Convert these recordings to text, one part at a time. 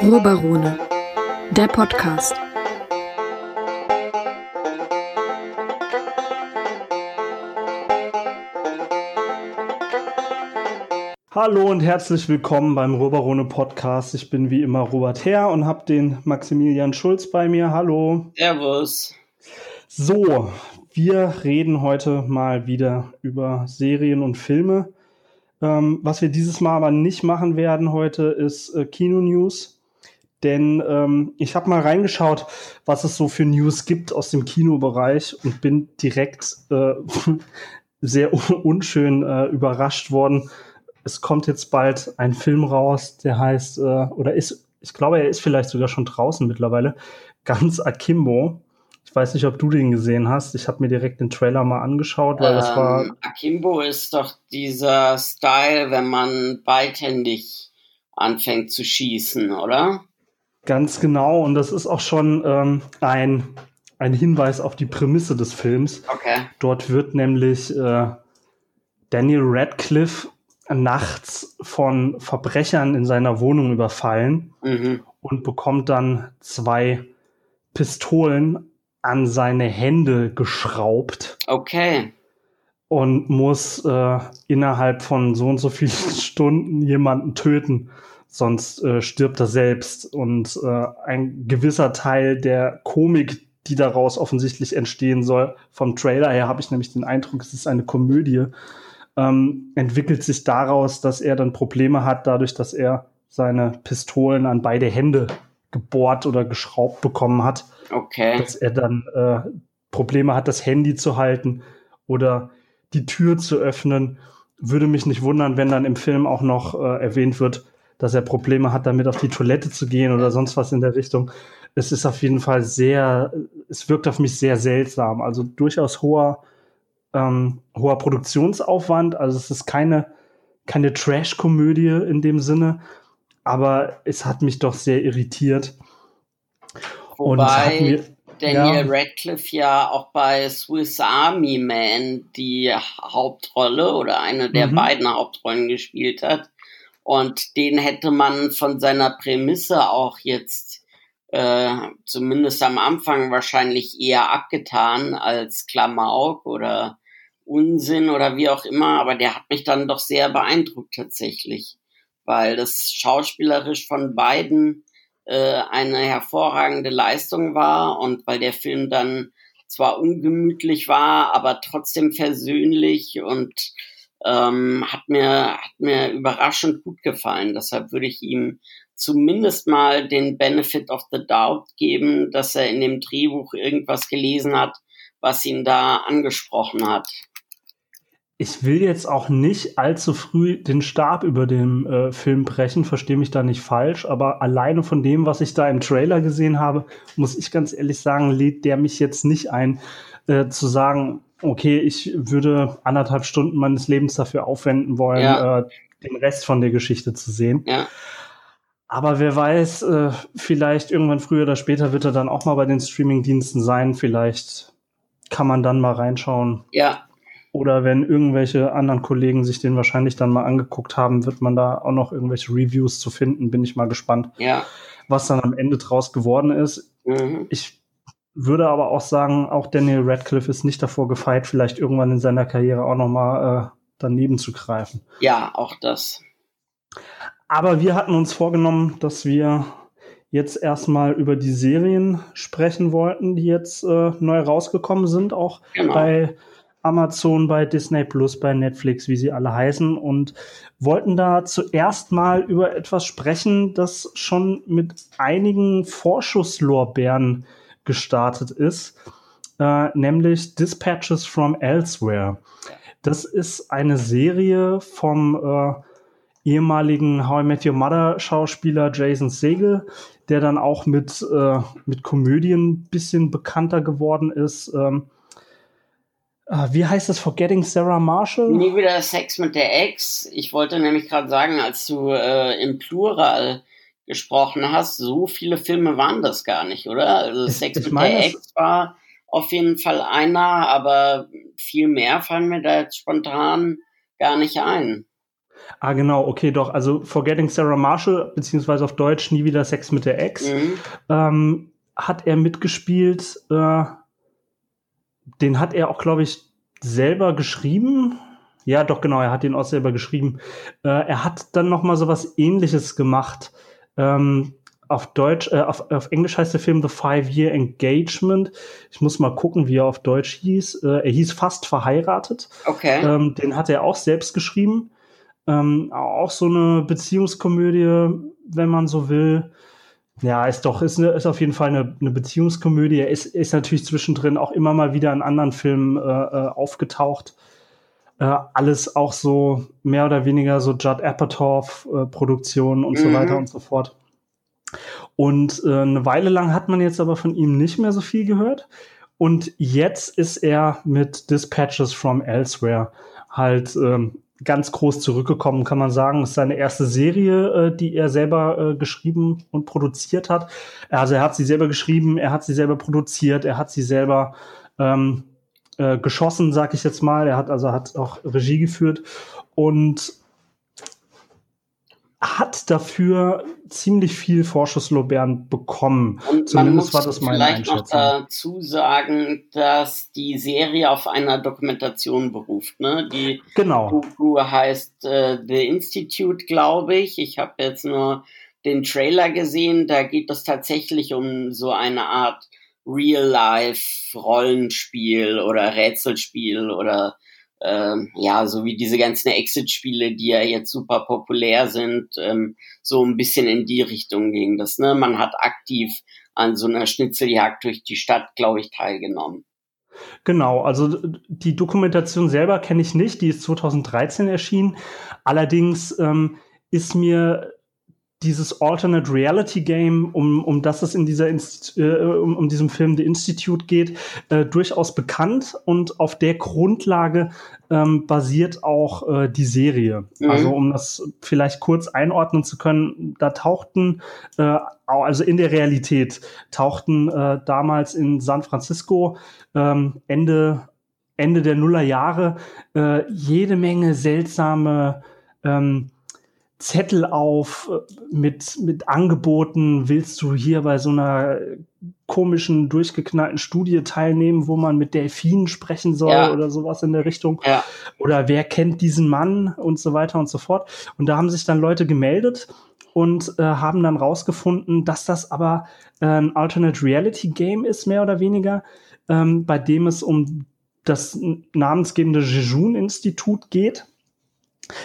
Ruhrbarone, der Podcast. Hallo und herzlich willkommen beim Ruhrbarone Podcast. Ich bin wie immer Robert Herr und habe den Maximilian Schulz bei mir. Hallo. Servus. So, wir reden heute mal wieder über Serien und Filme. Ähm, was wir dieses Mal aber nicht machen werden heute ist äh, Kino-News denn ähm, ich habe mal reingeschaut, was es so für News gibt aus dem Kinobereich und bin direkt äh, sehr unschön äh, überrascht worden. Es kommt jetzt bald ein Film raus, der heißt, äh, oder ist, ich glaube, er ist vielleicht sogar schon draußen mittlerweile, ganz Akimbo. Ich weiß nicht, ob du den gesehen hast. Ich habe mir direkt den Trailer mal angeschaut, weil ähm, das war. Akimbo ist doch dieser Style, wenn man beidhändig anfängt zu schießen, oder? Ganz genau, und das ist auch schon ähm, ein, ein Hinweis auf die Prämisse des Films. Okay. Dort wird nämlich äh, Daniel Radcliffe nachts von Verbrechern in seiner Wohnung überfallen mhm. und bekommt dann zwei Pistolen an seine Hände geschraubt. Okay. Und muss äh, innerhalb von so und so vielen Stunden jemanden töten sonst äh, stirbt er selbst. Und äh, ein gewisser Teil der Komik, die daraus offensichtlich entstehen soll, vom Trailer her habe ich nämlich den Eindruck, es ist eine Komödie, ähm, entwickelt sich daraus, dass er dann Probleme hat, dadurch, dass er seine Pistolen an beide Hände gebohrt oder geschraubt bekommen hat. Okay. Dass er dann äh, Probleme hat, das Handy zu halten oder die Tür zu öffnen. Würde mich nicht wundern, wenn dann im Film auch noch äh, erwähnt wird, dass er Probleme hat, damit auf die Toilette zu gehen oder sonst was in der Richtung. Es ist auf jeden Fall sehr, es wirkt auf mich sehr seltsam. Also durchaus hoher, ähm, hoher Produktionsaufwand. Also es ist keine, keine Trash-Komödie in dem Sinne, aber es hat mich doch sehr irritiert. Wobei Daniel ja. Radcliffe ja auch bei Swiss Army Man die Hauptrolle oder eine der mhm. beiden Hauptrollen gespielt hat. Und den hätte man von seiner Prämisse auch jetzt äh, zumindest am Anfang wahrscheinlich eher abgetan als Klamauk oder Unsinn oder wie auch immer. Aber der hat mich dann doch sehr beeindruckt tatsächlich, weil das schauspielerisch von beiden äh, eine hervorragende Leistung war und weil der Film dann zwar ungemütlich war, aber trotzdem versöhnlich und ähm, hat mir hat mir überraschend gut gefallen. Deshalb würde ich ihm zumindest mal den Benefit of the Doubt geben, dass er in dem Drehbuch irgendwas gelesen hat, was ihn da angesprochen hat. Ich will jetzt auch nicht allzu früh den Stab über den äh, Film brechen, verstehe mich da nicht falsch, aber alleine von dem, was ich da im Trailer gesehen habe, muss ich ganz ehrlich sagen, lädt der mich jetzt nicht ein, äh, zu sagen, okay, ich würde anderthalb Stunden meines Lebens dafür aufwenden wollen, ja. äh, den Rest von der Geschichte zu sehen. Ja. Aber wer weiß, äh, vielleicht irgendwann früher oder später wird er dann auch mal bei den Streamingdiensten sein. Vielleicht kann man dann mal reinschauen. Ja. Oder wenn irgendwelche anderen Kollegen sich den wahrscheinlich dann mal angeguckt haben, wird man da auch noch irgendwelche Reviews zu finden. Bin ich mal gespannt, ja. was dann am Ende draus geworden ist. Mhm. Ich würde aber auch sagen, auch Daniel Radcliffe ist nicht davor gefeit, vielleicht irgendwann in seiner Karriere auch noch mal äh, daneben zu greifen. Ja, auch das. Aber wir hatten uns vorgenommen, dass wir jetzt erstmal über die Serien sprechen wollten, die jetzt äh, neu rausgekommen sind, auch genau. bei Amazon, bei Disney Plus, bei Netflix, wie sie alle heißen, und wollten da zuerst mal über etwas sprechen, das schon mit einigen Vorschusslorbeeren gestartet ist, äh, nämlich Dispatches from Elsewhere. Das ist eine Serie vom äh, ehemaligen How I Met Your Mother Schauspieler Jason Segel, der dann auch mit, äh, mit Komödien ein bisschen bekannter geworden ist. Ähm, äh, wie heißt das? Forgetting Sarah Marshall? Nie wieder Sex mit der Ex. Ich wollte nämlich gerade sagen, als du äh, im Plural gesprochen hast, so viele Filme waren das gar nicht, oder? Also Sex mit der Ex war auf jeden Fall einer, aber viel mehr fallen mir da jetzt spontan gar nicht ein. Ah, genau, okay, doch. Also Forgetting Sarah Marshall, beziehungsweise auf Deutsch Nie wieder Sex mit der Ex, mhm. ähm, hat er mitgespielt. Äh, den hat er auch, glaube ich, selber geschrieben. Ja, doch, genau, er hat den auch selber geschrieben. Äh, er hat dann noch mal so was ähnliches gemacht. Ähm, auf Deutsch, äh, auf, auf Englisch heißt der Film The Five-Year Engagement. Ich muss mal gucken, wie er auf Deutsch hieß. Äh, er hieß Fast verheiratet. Okay. Ähm, den hat er auch selbst geschrieben. Ähm, auch so eine Beziehungskomödie, wenn man so will. Ja, ist doch, ist, eine, ist auf jeden Fall eine, eine Beziehungskomödie. Er ist, ist natürlich zwischendrin auch immer mal wieder in anderen Filmen äh, äh, aufgetaucht. Äh, alles auch so mehr oder weniger so Judd Apatow-Produktionen äh, und mhm. so weiter und so fort. Und äh, eine Weile lang hat man jetzt aber von ihm nicht mehr so viel gehört. Und jetzt ist er mit Dispatches from Elsewhere halt ähm, ganz groß zurückgekommen, kann man sagen. Das ist seine erste Serie, äh, die er selber äh, geschrieben und produziert hat. Also er hat sie selber geschrieben, er hat sie selber produziert, er hat sie selber ähm, äh, geschossen, sag ich jetzt mal. Er hat also hat auch Regie geführt und hat dafür ziemlich viel Vorschusslorbeeren bekommen. Und Zumindest war das meine vielleicht Einschätzung. noch dazu sagen, dass die Serie auf einer Dokumentation beruft. Ne? Die genau. Doku heißt äh, The Institute, glaube ich. Ich habe jetzt nur den Trailer gesehen. Da geht es tatsächlich um so eine Art Real-Life-Rollenspiel oder Rätselspiel oder ähm, ja, so wie diese ganzen Exit-Spiele, die ja jetzt super populär sind, ähm, so ein bisschen in die Richtung ging das. Ne? Man hat aktiv an so einer Schnitzeljagd durch die Stadt, glaube ich, teilgenommen. Genau, also die Dokumentation selber kenne ich nicht, die ist 2013 erschienen. Allerdings ähm, ist mir dieses Alternate Reality Game, um, um das es in dieser Inst äh, um, um diesem Film The Institute geht, äh, durchaus bekannt und auf der Grundlage ähm, basiert auch äh, die Serie. Mhm. Also um das vielleicht kurz einordnen zu können, da tauchten äh, also in der Realität tauchten äh, damals in San Francisco ähm, Ende Ende der Nullerjahre äh, jede Menge seltsame ähm, Zettel auf äh, mit, mit Angeboten. Willst du hier bei so einer komischen, durchgeknallten Studie teilnehmen, wo man mit Delfinen sprechen soll ja. oder sowas in der Richtung? Ja. Oder wer kennt diesen Mann und so weiter und so fort. Und da haben sich dann Leute gemeldet und äh, haben dann rausgefunden, dass das aber äh, ein Alternate Reality Game ist, mehr oder weniger, ähm, bei dem es um das namensgebende Jejun-Institut geht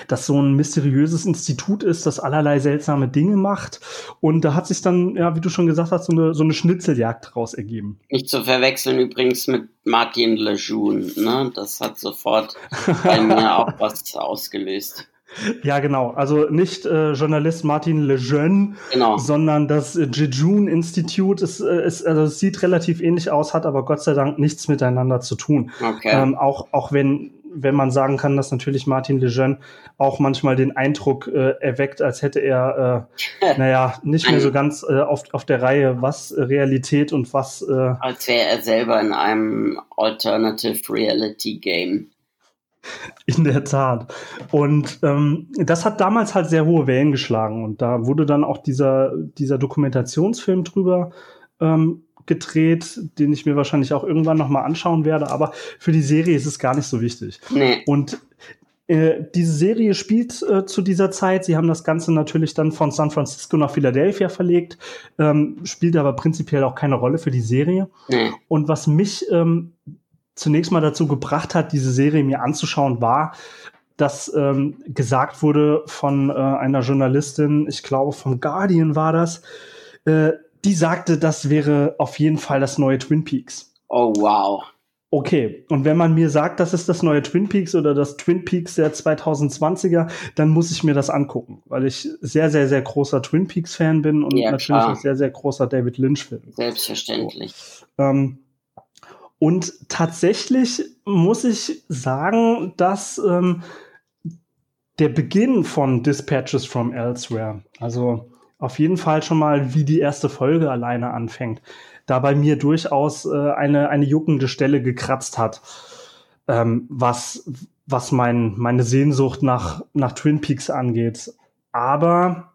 das so ein mysteriöses Institut ist, das allerlei seltsame Dinge macht. Und da hat sich dann, ja, wie du schon gesagt hast, so eine, so eine Schnitzeljagd draus ergeben. Nicht zu verwechseln übrigens mit Martin Lejeune, ne? Das hat sofort bei mir auch was ausgelöst. Ja, genau. Also nicht äh, Journalist Martin Lejeune, genau. sondern das äh, Jejun Institute. Ist, äh, ist, also es sieht relativ ähnlich aus, hat aber Gott sei Dank nichts miteinander zu tun. Okay. Ähm, auch, auch wenn wenn man sagen kann, dass natürlich Martin Lejeune auch manchmal den Eindruck äh, erweckt, als hätte er, äh, naja, nicht mehr so ganz äh, auf, auf der Reihe, was Realität und was. Äh, als wäre er selber in einem Alternative Reality Game. In der Tat. Und ähm, das hat damals halt sehr hohe Wellen geschlagen. Und da wurde dann auch dieser, dieser Dokumentationsfilm drüber ähm, gedreht, den ich mir wahrscheinlich auch irgendwann noch mal anschauen werde. Aber für die Serie ist es gar nicht so wichtig. Nee. Und äh, diese Serie spielt äh, zu dieser Zeit. Sie haben das Ganze natürlich dann von San Francisco nach Philadelphia verlegt, ähm, spielt aber prinzipiell auch keine Rolle für die Serie. Nee. Und was mich ähm, zunächst mal dazu gebracht hat, diese Serie mir anzuschauen, war, dass ähm, gesagt wurde von äh, einer Journalistin, ich glaube vom Guardian war das, äh, die sagte, das wäre auf jeden Fall das neue Twin Peaks. Oh, wow. Okay, und wenn man mir sagt, das ist das neue Twin Peaks oder das Twin Peaks der 2020er, dann muss ich mir das angucken, weil ich sehr, sehr, sehr großer Twin Peaks Fan bin und ja, natürlich klar. ein sehr, sehr großer David Lynch Fan. Selbstverständlich. So. Ähm, und tatsächlich muss ich sagen, dass ähm, der Beginn von Dispatches from Elsewhere, also auf jeden Fall schon mal, wie die erste Folge alleine anfängt, da bei mir durchaus äh, eine, eine juckende Stelle gekratzt hat. ähm, was, was mein, meine Sehnsucht nach, nach Twin Peaks angeht. Aber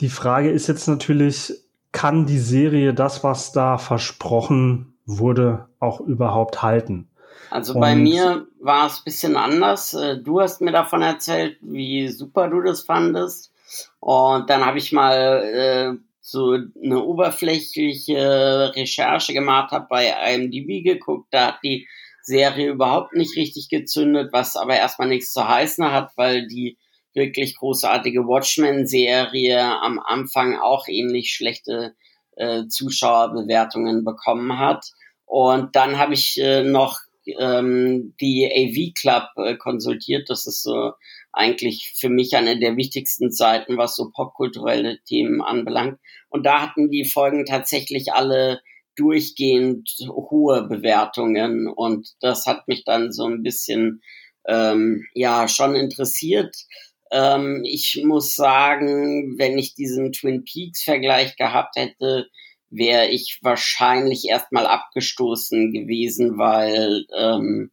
die Frage ist jetzt natürlich, kann die Serie das, was da versprochen wurde, auch überhaupt halten? Also bei Und mir war es ein bisschen anders. Äh, du hast mir davon erzählt, wie super du das fandest. Und dann habe ich mal äh, so eine oberflächliche Recherche gemacht, habe bei IMDb geguckt, da hat die Serie überhaupt nicht richtig gezündet, was aber erstmal nichts zu heißen hat, weil die wirklich großartige Watchmen-Serie am Anfang auch ähnlich schlechte äh, Zuschauerbewertungen bekommen hat. Und dann habe ich äh, noch ähm, die AV Club äh, konsultiert. Das ist so eigentlich für mich eine der wichtigsten Seiten, was so popkulturelle Themen anbelangt. Und da hatten die Folgen tatsächlich alle durchgehend hohe Bewertungen und das hat mich dann so ein bisschen ähm, ja schon interessiert. Ähm, ich muss sagen, wenn ich diesen Twin Peaks Vergleich gehabt hätte, wäre ich wahrscheinlich erstmal abgestoßen gewesen, weil ähm,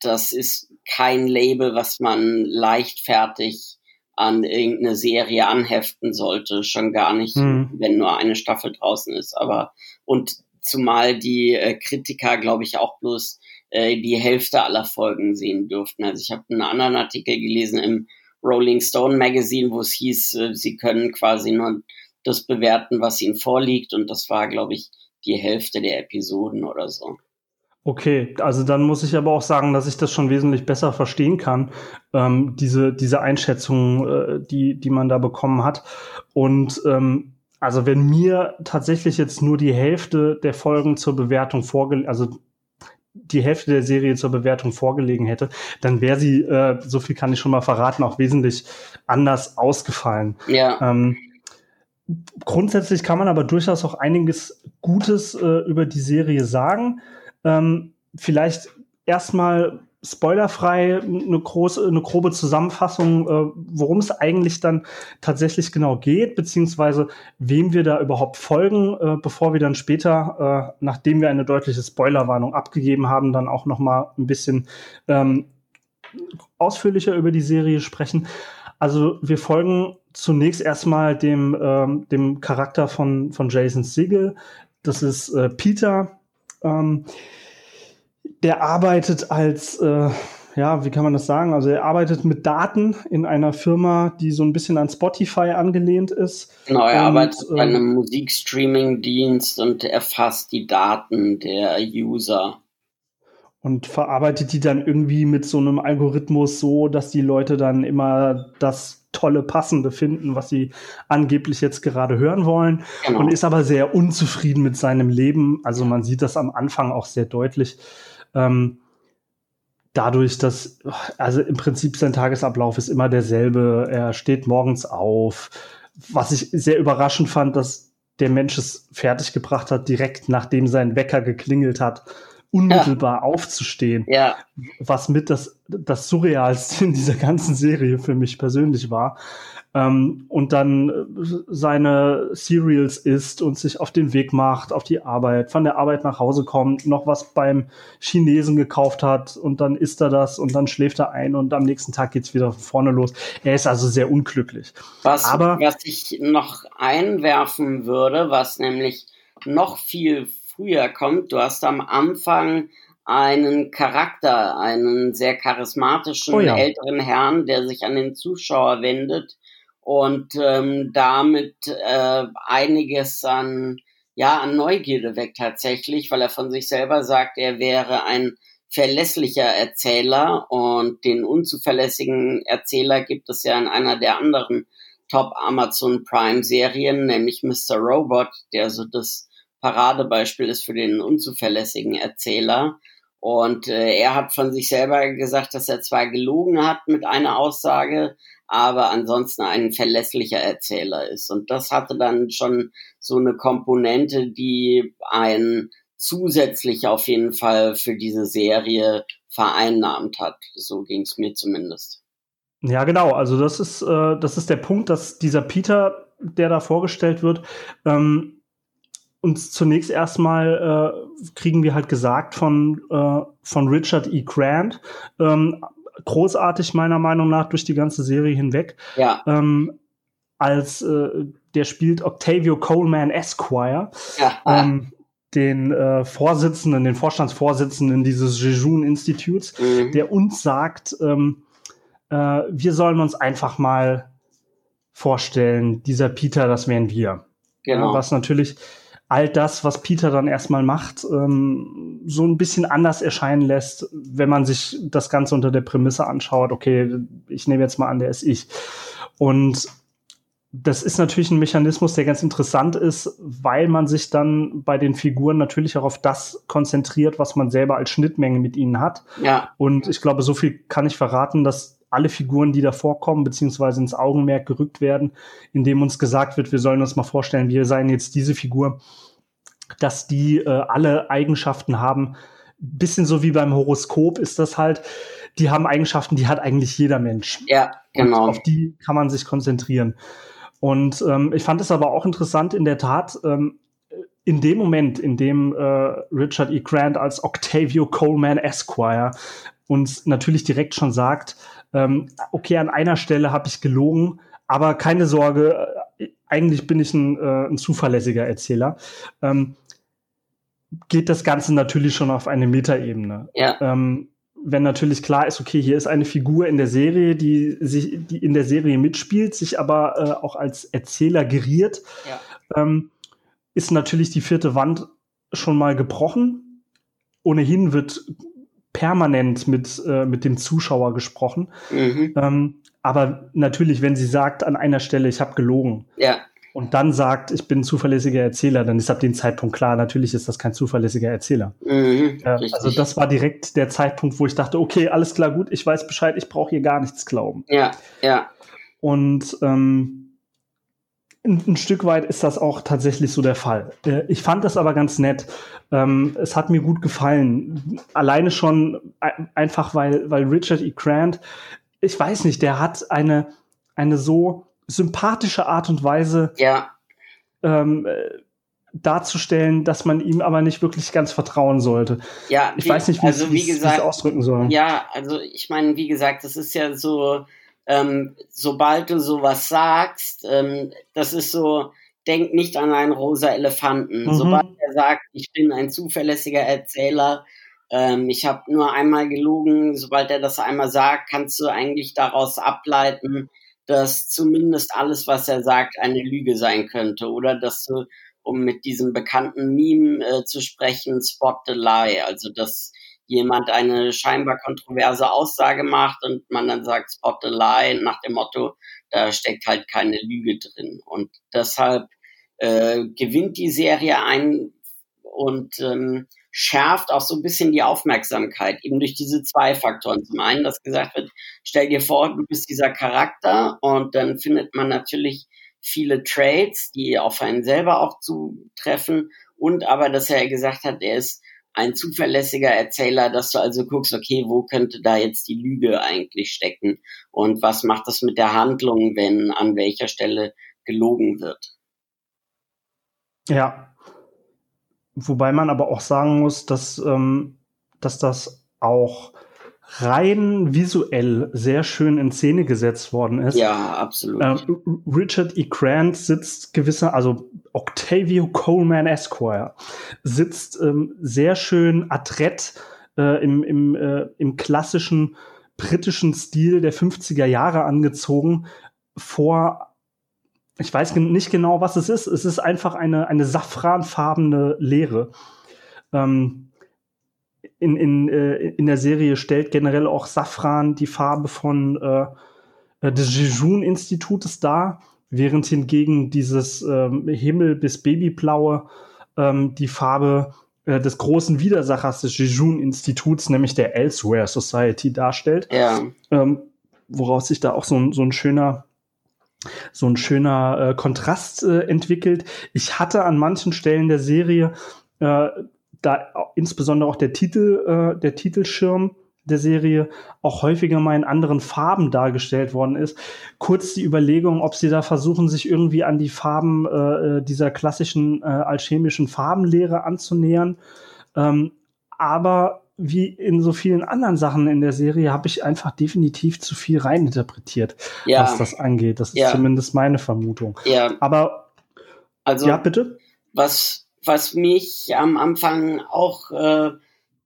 das ist kein Label, was man leichtfertig an irgendeine Serie anheften sollte, schon gar nicht, mhm. wenn nur eine Staffel draußen ist. Aber und zumal die äh, Kritiker, glaube ich, auch bloß äh, die Hälfte aller Folgen sehen dürften. Also ich habe einen anderen Artikel gelesen im Rolling Stone Magazine, wo es hieß, äh, sie können quasi nur das bewerten, was ihnen vorliegt. Und das war, glaube ich, die Hälfte der Episoden oder so. Okay, also dann muss ich aber auch sagen, dass ich das schon wesentlich besser verstehen kann, ähm, diese, diese Einschätzung, äh, die, die man da bekommen hat. Und ähm, also wenn mir tatsächlich jetzt nur die Hälfte der Folgen zur Bewertung vorgelegt, also die Hälfte der Serie zur Bewertung vorgelegen hätte, dann wäre sie, äh, so viel kann ich schon mal verraten, auch wesentlich anders ausgefallen. Ja. Ähm, grundsätzlich kann man aber durchaus auch einiges Gutes äh, über die Serie sagen. Ähm, vielleicht erstmal spoilerfrei eine große, eine grobe Zusammenfassung, äh, worum es eigentlich dann tatsächlich genau geht, beziehungsweise wem wir da überhaupt folgen, äh, bevor wir dann später, äh, nachdem wir eine deutliche Spoilerwarnung abgegeben haben, dann auch noch mal ein bisschen ähm, ausführlicher über die Serie sprechen. Also wir folgen zunächst erstmal dem, ähm, dem Charakter von, von Jason Siegel. Das ist äh, Peter. Ähm, der arbeitet als, äh, ja, wie kann man das sagen? Also er arbeitet mit Daten in einer Firma, die so ein bisschen an Spotify angelehnt ist. Genau, er und, arbeitet bei einem ähm, Musikstreaming-Dienst und erfasst die Daten der User und verarbeitet die dann irgendwie mit so einem Algorithmus so, dass die Leute dann immer das tolle Passende finden, was sie angeblich jetzt gerade hören wollen genau. und ist aber sehr unzufrieden mit seinem Leben. Also man sieht das am Anfang auch sehr deutlich. Ähm, dadurch, dass, also im Prinzip sein Tagesablauf ist immer derselbe. Er steht morgens auf. Was ich sehr überraschend fand, dass der Mensch es fertiggebracht hat, direkt nachdem sein Wecker geklingelt hat unmittelbar ja. aufzustehen. Ja. Was mit das, das Surrealste in dieser ganzen Serie für mich persönlich war. Ähm, und dann äh, seine Cereals isst und sich auf den Weg macht, auf die Arbeit, von der Arbeit nach Hause kommt, noch was beim Chinesen gekauft hat und dann isst er das und dann schläft er ein und am nächsten Tag geht's wieder von vorne los. Er ist also sehr unglücklich. Was, Aber, was ich noch einwerfen würde, was nämlich noch viel früher kommt. Du hast am Anfang einen Charakter, einen sehr charismatischen oh ja. älteren Herrn, der sich an den Zuschauer wendet und ähm, damit äh, einiges an ja an Neugierde weckt tatsächlich, weil er von sich selber sagt, er wäre ein verlässlicher Erzähler und den unzuverlässigen Erzähler gibt es ja in einer der anderen Top Amazon Prime Serien, nämlich Mr. Robot, der so das Paradebeispiel ist für den unzuverlässigen Erzähler. Und äh, er hat von sich selber gesagt, dass er zwar gelogen hat mit einer Aussage, aber ansonsten ein verlässlicher Erzähler ist. Und das hatte dann schon so eine Komponente, die ein zusätzlich auf jeden Fall für diese Serie vereinnahmt hat. So ging es mir zumindest. Ja, genau. Also das ist, äh, das ist der Punkt, dass dieser Peter, der da vorgestellt wird, ähm, uns zunächst erstmal äh, kriegen wir halt gesagt von, äh, von Richard E. Grant, ähm, großartig meiner Meinung nach durch die ganze Serie hinweg. Ja. Ähm, als äh, der spielt Octavio Coleman Esquire, ja. ähm, den äh, Vorsitzenden, den Vorstandsvorsitzenden dieses Jejun-Instituts, mhm. der uns sagt, ähm, äh, wir sollen uns einfach mal vorstellen, dieser Peter, das wären wir. Genau. was natürlich all das, was Peter dann erstmal macht, ähm, so ein bisschen anders erscheinen lässt, wenn man sich das Ganze unter der Prämisse anschaut, okay, ich nehme jetzt mal an, der ist ich. Und das ist natürlich ein Mechanismus, der ganz interessant ist, weil man sich dann bei den Figuren natürlich auch auf das konzentriert, was man selber als Schnittmenge mit ihnen hat. Ja. Und ich glaube, so viel kann ich verraten, dass alle Figuren, die da vorkommen, beziehungsweise ins Augenmerk gerückt werden, indem uns gesagt wird, wir sollen uns mal vorstellen, wir seien jetzt diese Figur, dass die äh, alle Eigenschaften haben. Bisschen so wie beim Horoskop ist das halt, die haben Eigenschaften, die hat eigentlich jeder Mensch. Ja, genau. Und auf die kann man sich konzentrieren. Und ähm, ich fand es aber auch interessant, in der Tat, ähm, in dem Moment, in dem äh, Richard E. Grant als Octavio Coleman Esquire uns natürlich direkt schon sagt, ähm, okay, an einer Stelle habe ich gelogen, aber keine Sorge, äh, eigentlich bin ich ein, äh, ein zuverlässiger Erzähler. Ähm, geht das Ganze natürlich schon auf eine Metaebene. Ja. Ähm, wenn natürlich klar ist, okay, hier ist eine Figur in der Serie, die sich, die in der Serie mitspielt, sich aber äh, auch als Erzähler geriert, ja. ähm, ist natürlich die vierte Wand schon mal gebrochen. Ohnehin wird permanent mit, äh, mit dem Zuschauer gesprochen. Mhm. Ähm, aber natürlich, wenn sie sagt an einer Stelle, ich habe gelogen, ja. und dann sagt, ich bin ein zuverlässiger Erzähler, dann ist ab dem Zeitpunkt klar, natürlich ist das kein zuverlässiger Erzähler. Mhm, äh, also das war direkt der Zeitpunkt, wo ich dachte, okay, alles klar, gut, ich weiß Bescheid, ich brauche hier gar nichts glauben. Ja, ja. Und ähm, ein, ein, Stück weit ist das auch tatsächlich so der Fall. Äh, ich fand das aber ganz nett. Ähm, es hat mir gut gefallen. Alleine schon einfach, weil, weil Richard E. Grant, ich weiß nicht, der hat eine, eine so sympathische Art und Weise ja. ähm, äh, darzustellen, dass man ihm aber nicht wirklich ganz vertrauen sollte. Ja, ich wie, weiß nicht, wie, also, ich ausdrücken soll. Ja, also ich meine, wie gesagt, das ist ja so, ähm, sobald du sowas sagst, ähm, das ist so, denk nicht an einen rosa Elefanten. Mhm. Sobald er sagt, ich bin ein zuverlässiger Erzähler, ähm, ich habe nur einmal gelogen, sobald er das einmal sagt, kannst du eigentlich daraus ableiten, dass zumindest alles, was er sagt, eine Lüge sein könnte. Oder dass du, um mit diesem bekannten Meme äh, zu sprechen, spot the lie. Also, dass jemand eine scheinbar kontroverse Aussage macht und man dann sagt, spot the lie, nach dem Motto, da steckt halt keine Lüge drin. Und deshalb äh, gewinnt die Serie ein und ähm, schärft auch so ein bisschen die Aufmerksamkeit, eben durch diese zwei Faktoren. Zum einen, dass gesagt wird, stell dir vor, du bist dieser Charakter und dann findet man natürlich viele Traits, die auf einen selber auch zutreffen und aber, dass er gesagt hat, er ist ein zuverlässiger Erzähler, dass du also guckst, okay, wo könnte da jetzt die Lüge eigentlich stecken und was macht das mit der Handlung, wenn an welcher Stelle gelogen wird. Ja, Wobei man aber auch sagen muss, dass, ähm, dass das auch rein visuell sehr schön in Szene gesetzt worden ist. Ja, absolut. Ähm, Richard E. Grant sitzt gewisser, also Octavio Coleman Esquire, sitzt ähm, sehr schön adrett äh, im, im, äh, im klassischen britischen Stil der 50er Jahre angezogen vor ich weiß nicht genau, was es ist. Es ist einfach eine, eine safranfarbene Leere. Ähm, in, in, äh, in der Serie stellt generell auch Safran die Farbe von äh, äh des Jejun-Institutes dar, während hingegen dieses ähm, Himmel- bis Babyblaue ähm, die Farbe äh, des großen Widersachers des Jejun-Instituts, nämlich der Elsewhere Society, darstellt. Ja. Ähm, woraus sich da auch so ein, so ein schöner so ein schöner äh, Kontrast äh, entwickelt. Ich hatte an manchen Stellen der Serie äh, da insbesondere auch der Titel, äh, der Titelschirm der Serie auch häufiger mal in anderen Farben dargestellt worden ist. Kurz die Überlegung, ob sie da versuchen, sich irgendwie an die Farben äh, äh dieser klassischen äh, alchemischen Farbenlehre anzunähern. Ähm, aber wie in so vielen anderen Sachen in der Serie habe ich einfach definitiv zu viel reininterpretiert, ja. was das angeht. Das ist ja. zumindest meine Vermutung. Ja. Aber also ja, bitte. Was was mich am Anfang auch äh,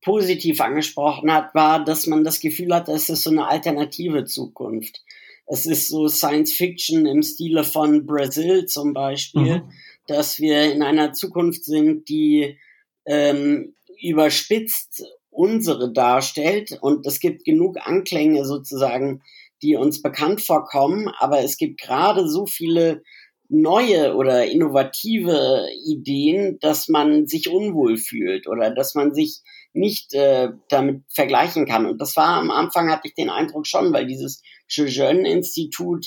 positiv angesprochen hat, war, dass man das Gefühl hat, es ist so eine alternative Zukunft. Es ist so Science Fiction im Stile von Brasil zum Beispiel, mhm. dass wir in einer Zukunft sind, die ähm, überspitzt unsere darstellt und es gibt genug Anklänge sozusagen, die uns bekannt vorkommen, aber es gibt gerade so viele neue oder innovative Ideen, dass man sich unwohl fühlt oder dass man sich nicht äh, damit vergleichen kann. Und das war am Anfang, hatte ich den Eindruck schon, weil dieses Jeune-Institut,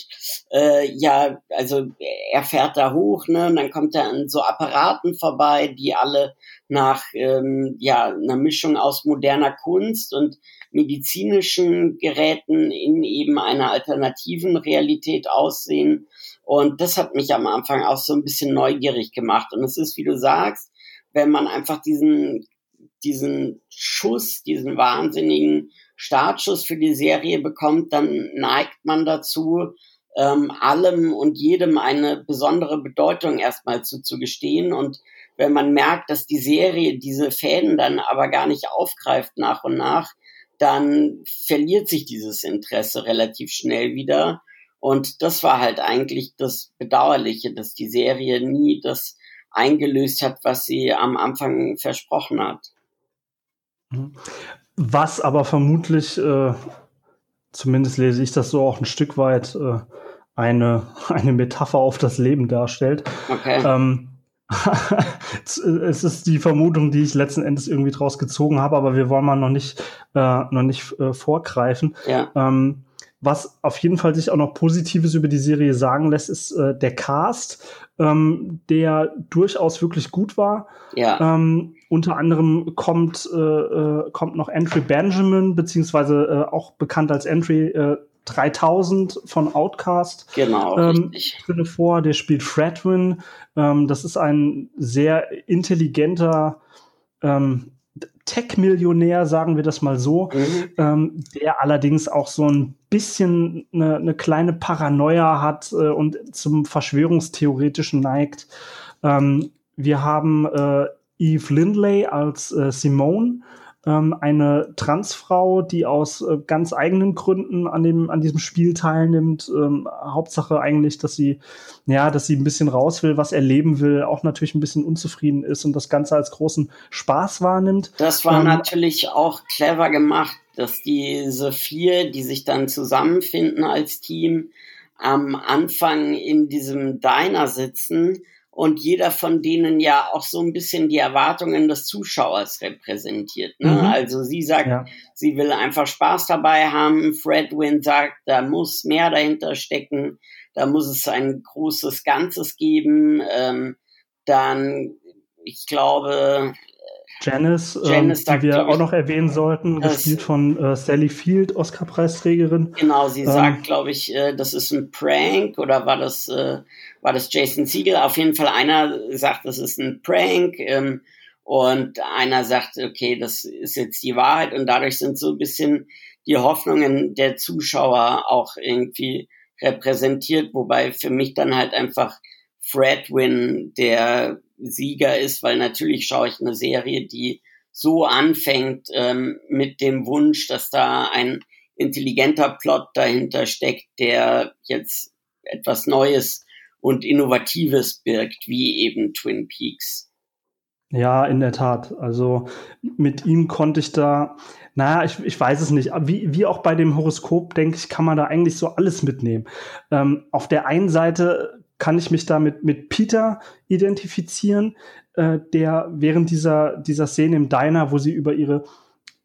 äh, ja, also er fährt da hoch, ne, und dann kommt er an so Apparaten vorbei, die alle nach ähm, ja einer Mischung aus moderner Kunst und medizinischen Geräten in eben einer alternativen Realität aussehen. Und das hat mich am Anfang auch so ein bisschen neugierig gemacht. Und es ist, wie du sagst, wenn man einfach diesen diesen Schuss, diesen wahnsinnigen Startschuss für die Serie bekommt, dann neigt man dazu, ähm, allem und jedem eine besondere Bedeutung erstmal zuzugestehen. Und wenn man merkt, dass die Serie diese Fäden dann aber gar nicht aufgreift nach und nach, dann verliert sich dieses Interesse relativ schnell wieder. Und das war halt eigentlich das Bedauerliche, dass die Serie nie das eingelöst hat, was sie am Anfang versprochen hat. Was aber vermutlich, äh, zumindest lese ich das so auch ein Stück weit, äh, eine, eine Metapher auf das Leben darstellt. Okay. Ähm, es ist die Vermutung, die ich letzten Endes irgendwie draus gezogen habe, aber wir wollen mal noch nicht, äh, noch nicht äh, vorgreifen. Ja. Ähm, was auf jeden Fall sich auch noch Positives über die Serie sagen lässt, ist äh, der Cast, ähm, der durchaus wirklich gut war. Ja. Ähm, unter anderem kommt, äh, äh, kommt noch Entry Benjamin, beziehungsweise äh, auch bekannt als Entry äh, 3000 von Outcast. Genau, ähm, drinne vor. Der spielt Fredwin. Ähm, das ist ein sehr intelligenter ähm, Tech-Millionär, sagen wir das mal so, mhm. ähm, der allerdings auch so ein bisschen eine, eine kleine Paranoia hat äh, und zum Verschwörungstheoretischen neigt. Ähm, wir haben äh, Eve Lindley als äh, Simone, ähm, eine Transfrau, die aus äh, ganz eigenen Gründen an dem an diesem Spiel teilnimmt. Ähm, Hauptsache eigentlich, dass sie ja, dass sie ein bisschen raus will, was erleben will, auch natürlich ein bisschen unzufrieden ist und das Ganze als großen Spaß wahrnimmt. Das war ähm, natürlich auch clever gemacht, dass diese vier, die sich dann zusammenfinden als Team, am Anfang in diesem Diner sitzen und jeder von denen ja auch so ein bisschen die Erwartungen des Zuschauers repräsentiert. Ne? Mhm. Also sie sagt, ja. sie will einfach Spaß dabei haben. Fredwin sagt, da muss mehr dahinter stecken, da muss es ein großes Ganzes geben. Ähm, dann, ich glaube, Janice, Janice ähm, die wir auch noch erwähnen sollten, gespielt von äh, Sally Field, Oscar-Preisträgerin. Genau, sie ähm, sagt, glaube ich, äh, das ist ein Prank oder war das äh, war das Jason Siegel. Auf jeden Fall einer sagt, das ist ein Prank ähm, und einer sagt, okay, das ist jetzt die Wahrheit und dadurch sind so ein bisschen die Hoffnungen der Zuschauer auch irgendwie repräsentiert, wobei für mich dann halt einfach Fredwin der Sieger ist, weil natürlich schaue ich eine Serie, die so anfängt ähm, mit dem Wunsch, dass da ein intelligenter Plot dahinter steckt, der jetzt etwas Neues und Innovatives birgt, wie eben Twin Peaks. Ja, in der Tat. Also mit ihm konnte ich da, naja, ich, ich weiß es nicht. Wie, wie auch bei dem Horoskop, denke ich, kann man da eigentlich so alles mitnehmen. Ähm, auf der einen Seite kann ich mich da mit, mit Peter identifizieren, äh, der während dieser, dieser Szene im Diner, wo sie über ihre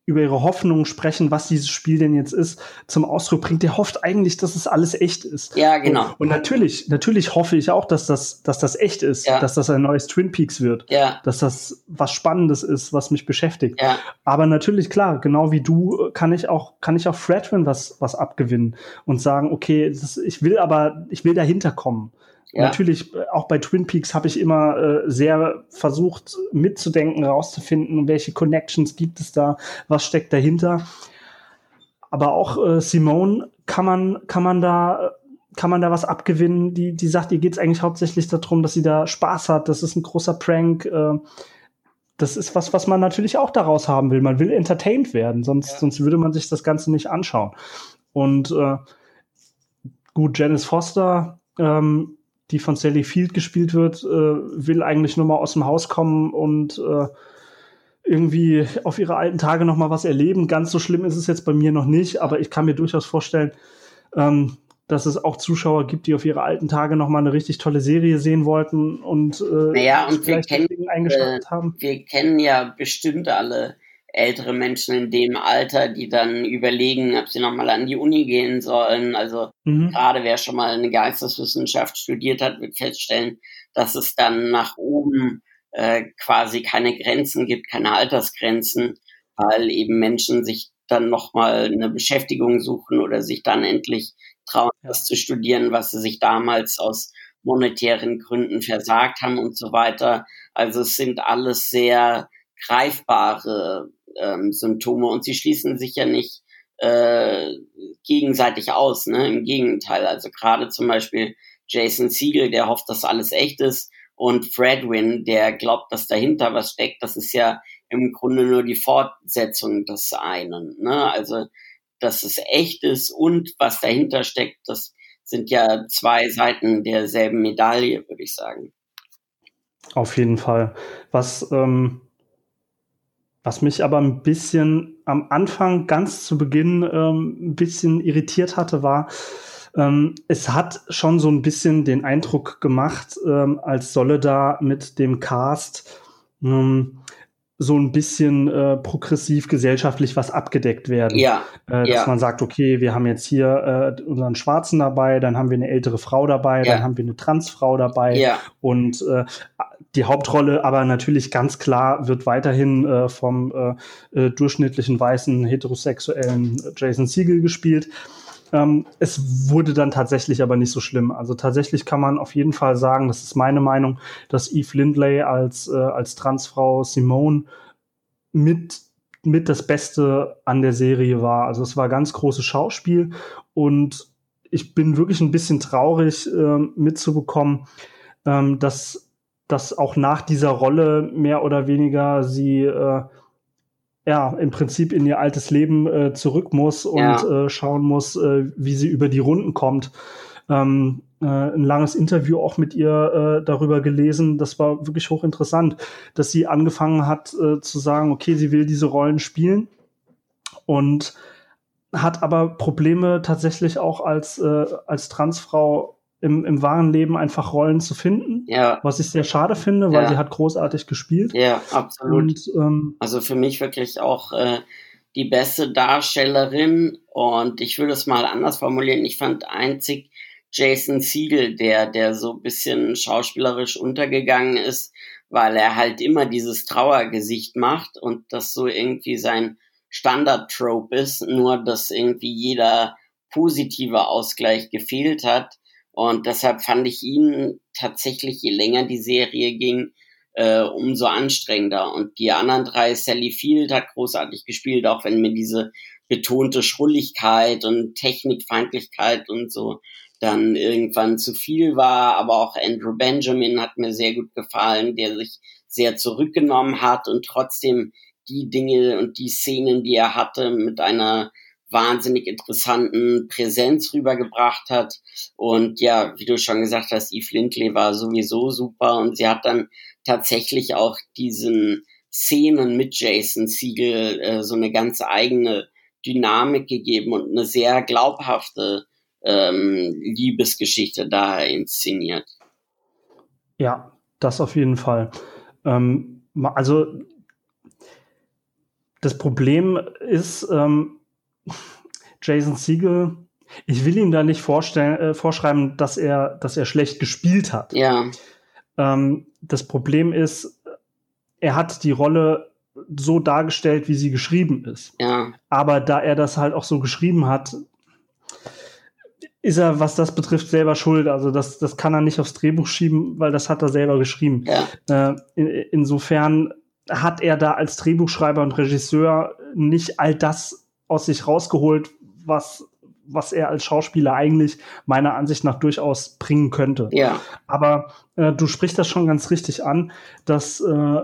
über ihre Hoffnungen sprechen, was dieses Spiel denn jetzt ist, zum Ausdruck bringt. Der hofft eigentlich, dass es alles echt ist. Ja, genau. Und, und natürlich, natürlich hoffe ich auch, dass das, dass das echt ist, ja. dass das ein neues Twin Peaks wird, ja. dass das was Spannendes ist, was mich beschäftigt. Ja. Aber natürlich, klar, genau wie du, kann ich auch, kann ich auch Fredwin was, was abgewinnen und sagen, okay, das, ich will aber, ich will dahinter kommen. Ja. Natürlich, äh, auch bei Twin Peaks habe ich immer äh, sehr versucht mitzudenken, rauszufinden, welche Connections gibt es da, was steckt dahinter. Aber auch äh, Simone kann man, kann man da, kann man da was abgewinnen. Die, die sagt, ihr geht es eigentlich hauptsächlich darum, dass sie da Spaß hat. Das ist ein großer Prank. Äh, das ist was, was man natürlich auch daraus haben will. Man will entertained werden, sonst, ja. sonst würde man sich das Ganze nicht anschauen. Und äh, gut, Janice Foster ähm, die von Sally Field gespielt wird, äh, will eigentlich nur mal aus dem Haus kommen und äh, irgendwie auf ihre alten Tage noch mal was erleben. Ganz so schlimm ist es jetzt bei mir noch nicht, aber ich kann mir durchaus vorstellen, ähm, dass es auch Zuschauer gibt, die auf ihre alten Tage noch mal eine richtig tolle Serie sehen wollten und, äh, naja, und wir kennen, eingeschaltet äh, haben. Wir kennen ja bestimmt alle ältere Menschen in dem Alter, die dann überlegen, ob sie nochmal an die Uni gehen sollen. Also mhm. gerade wer schon mal eine Geisteswissenschaft studiert hat, wird feststellen, dass es dann nach oben äh, quasi keine Grenzen gibt, keine Altersgrenzen, weil eben Menschen sich dann nochmal eine Beschäftigung suchen oder sich dann endlich trauen, das zu studieren, was sie sich damals aus monetären Gründen versagt haben und so weiter. Also es sind alles sehr greifbare ähm, Symptome und sie schließen sich ja nicht äh, gegenseitig aus. Ne? Im Gegenteil, also gerade zum Beispiel Jason Siegel, der hofft, dass alles echt ist, und Fredwin, der glaubt, dass dahinter was steckt. Das ist ja im Grunde nur die Fortsetzung des einen. Ne? Also, dass es echt ist und was dahinter steckt, das sind ja zwei Seiten derselben Medaille, würde ich sagen. Auf jeden Fall. Was ähm, was mich aber ein bisschen am Anfang, ganz zu Beginn, ähm, ein bisschen irritiert hatte, war, ähm, es hat schon so ein bisschen den Eindruck gemacht, ähm, als solle da mit dem Cast ähm, so ein bisschen äh, progressiv gesellschaftlich was abgedeckt werden. Ja, äh, dass ja. man sagt, okay, wir haben jetzt hier äh, unseren Schwarzen dabei, dann haben wir eine ältere Frau dabei, ja. dann haben wir eine Transfrau dabei ja. und äh, die Hauptrolle aber natürlich ganz klar wird weiterhin äh, vom äh, äh, durchschnittlichen weißen heterosexuellen Jason Siegel gespielt. Ähm, es wurde dann tatsächlich aber nicht so schlimm. Also tatsächlich kann man auf jeden Fall sagen, das ist meine Meinung, dass Eve Lindley als, äh, als Transfrau Simone mit mit das Beste an der Serie war. Also es war ganz großes Schauspiel und ich bin wirklich ein bisschen traurig äh, mitzubekommen, ähm, dass dass auch nach dieser Rolle mehr oder weniger sie äh, ja im Prinzip in ihr altes Leben äh, zurück muss und ja. äh, schauen muss, äh, wie sie über die Runden kommt. Ähm, äh, ein langes Interview auch mit ihr äh, darüber gelesen. Das war wirklich hochinteressant, dass sie angefangen hat zu sagen, okay, sie will diese Rollen spielen und hat aber Probleme tatsächlich auch als, als Transfrau im, im wahren Leben einfach Rollen zu finden. Ja. Was ich sehr schade finde, weil ja. sie hat großartig gespielt. Ja, absolut. Und, ähm, also für mich wirklich auch äh, die beste Darstellerin. Und ich würde es mal anders formulieren. Ich fand einzig Jason Siegel, der, der so ein bisschen schauspielerisch untergegangen ist, weil er halt immer dieses Trauergesicht macht und das so irgendwie sein Standard-Trope ist, nur dass irgendwie jeder positive Ausgleich gefehlt hat. Und deshalb fand ich ihn tatsächlich, je länger die Serie ging, äh, umso anstrengender. Und die anderen drei, Sally Field hat großartig gespielt, auch wenn mir diese betonte Schrulligkeit und Technikfeindlichkeit und so dann irgendwann zu viel war. Aber auch Andrew Benjamin hat mir sehr gut gefallen, der sich sehr zurückgenommen hat und trotzdem die Dinge und die Szenen, die er hatte, mit einer wahnsinnig interessanten Präsenz rübergebracht hat. Und ja, wie du schon gesagt hast, Eve Lindley war sowieso super und sie hat dann tatsächlich auch diesen Szenen mit Jason Siegel äh, so eine ganz eigene Dynamik gegeben und eine sehr glaubhafte ähm, Liebesgeschichte da inszeniert. Ja, das auf jeden Fall. Ähm, also Das Problem ist, ähm, Jason Siegel, ich will ihm da nicht vorstellen, äh, vorschreiben, dass er, dass er schlecht gespielt hat. Ja. Ähm, das Problem ist, er hat die Rolle so dargestellt, wie sie geschrieben ist. Ja. Aber da er das halt auch so geschrieben hat, ist er, was das betrifft, selber schuld. Also das, das kann er nicht aufs Drehbuch schieben, weil das hat er selber geschrieben. Ja. Äh, in, insofern hat er da als Drehbuchschreiber und Regisseur nicht all das aus sich rausgeholt, was was er als Schauspieler eigentlich meiner Ansicht nach durchaus bringen könnte. Ja. Aber äh, du sprichst das schon ganz richtig an, dass äh,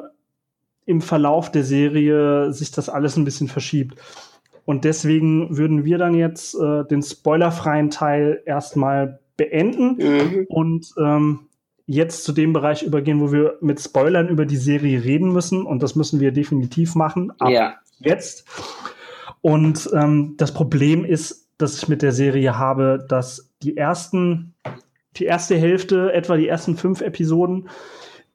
im Verlauf der Serie sich das alles ein bisschen verschiebt. Und deswegen würden wir dann jetzt äh, den spoilerfreien Teil erstmal beenden Mhm. und ähm, jetzt zu dem Bereich übergehen, wo wir mit Spoilern über die Serie reden müssen. Und das müssen wir definitiv machen. Ab Ja. jetzt. Und ähm, das Problem ist, dass ich mit der Serie habe, dass die ersten, die erste Hälfte, etwa die ersten fünf Episoden,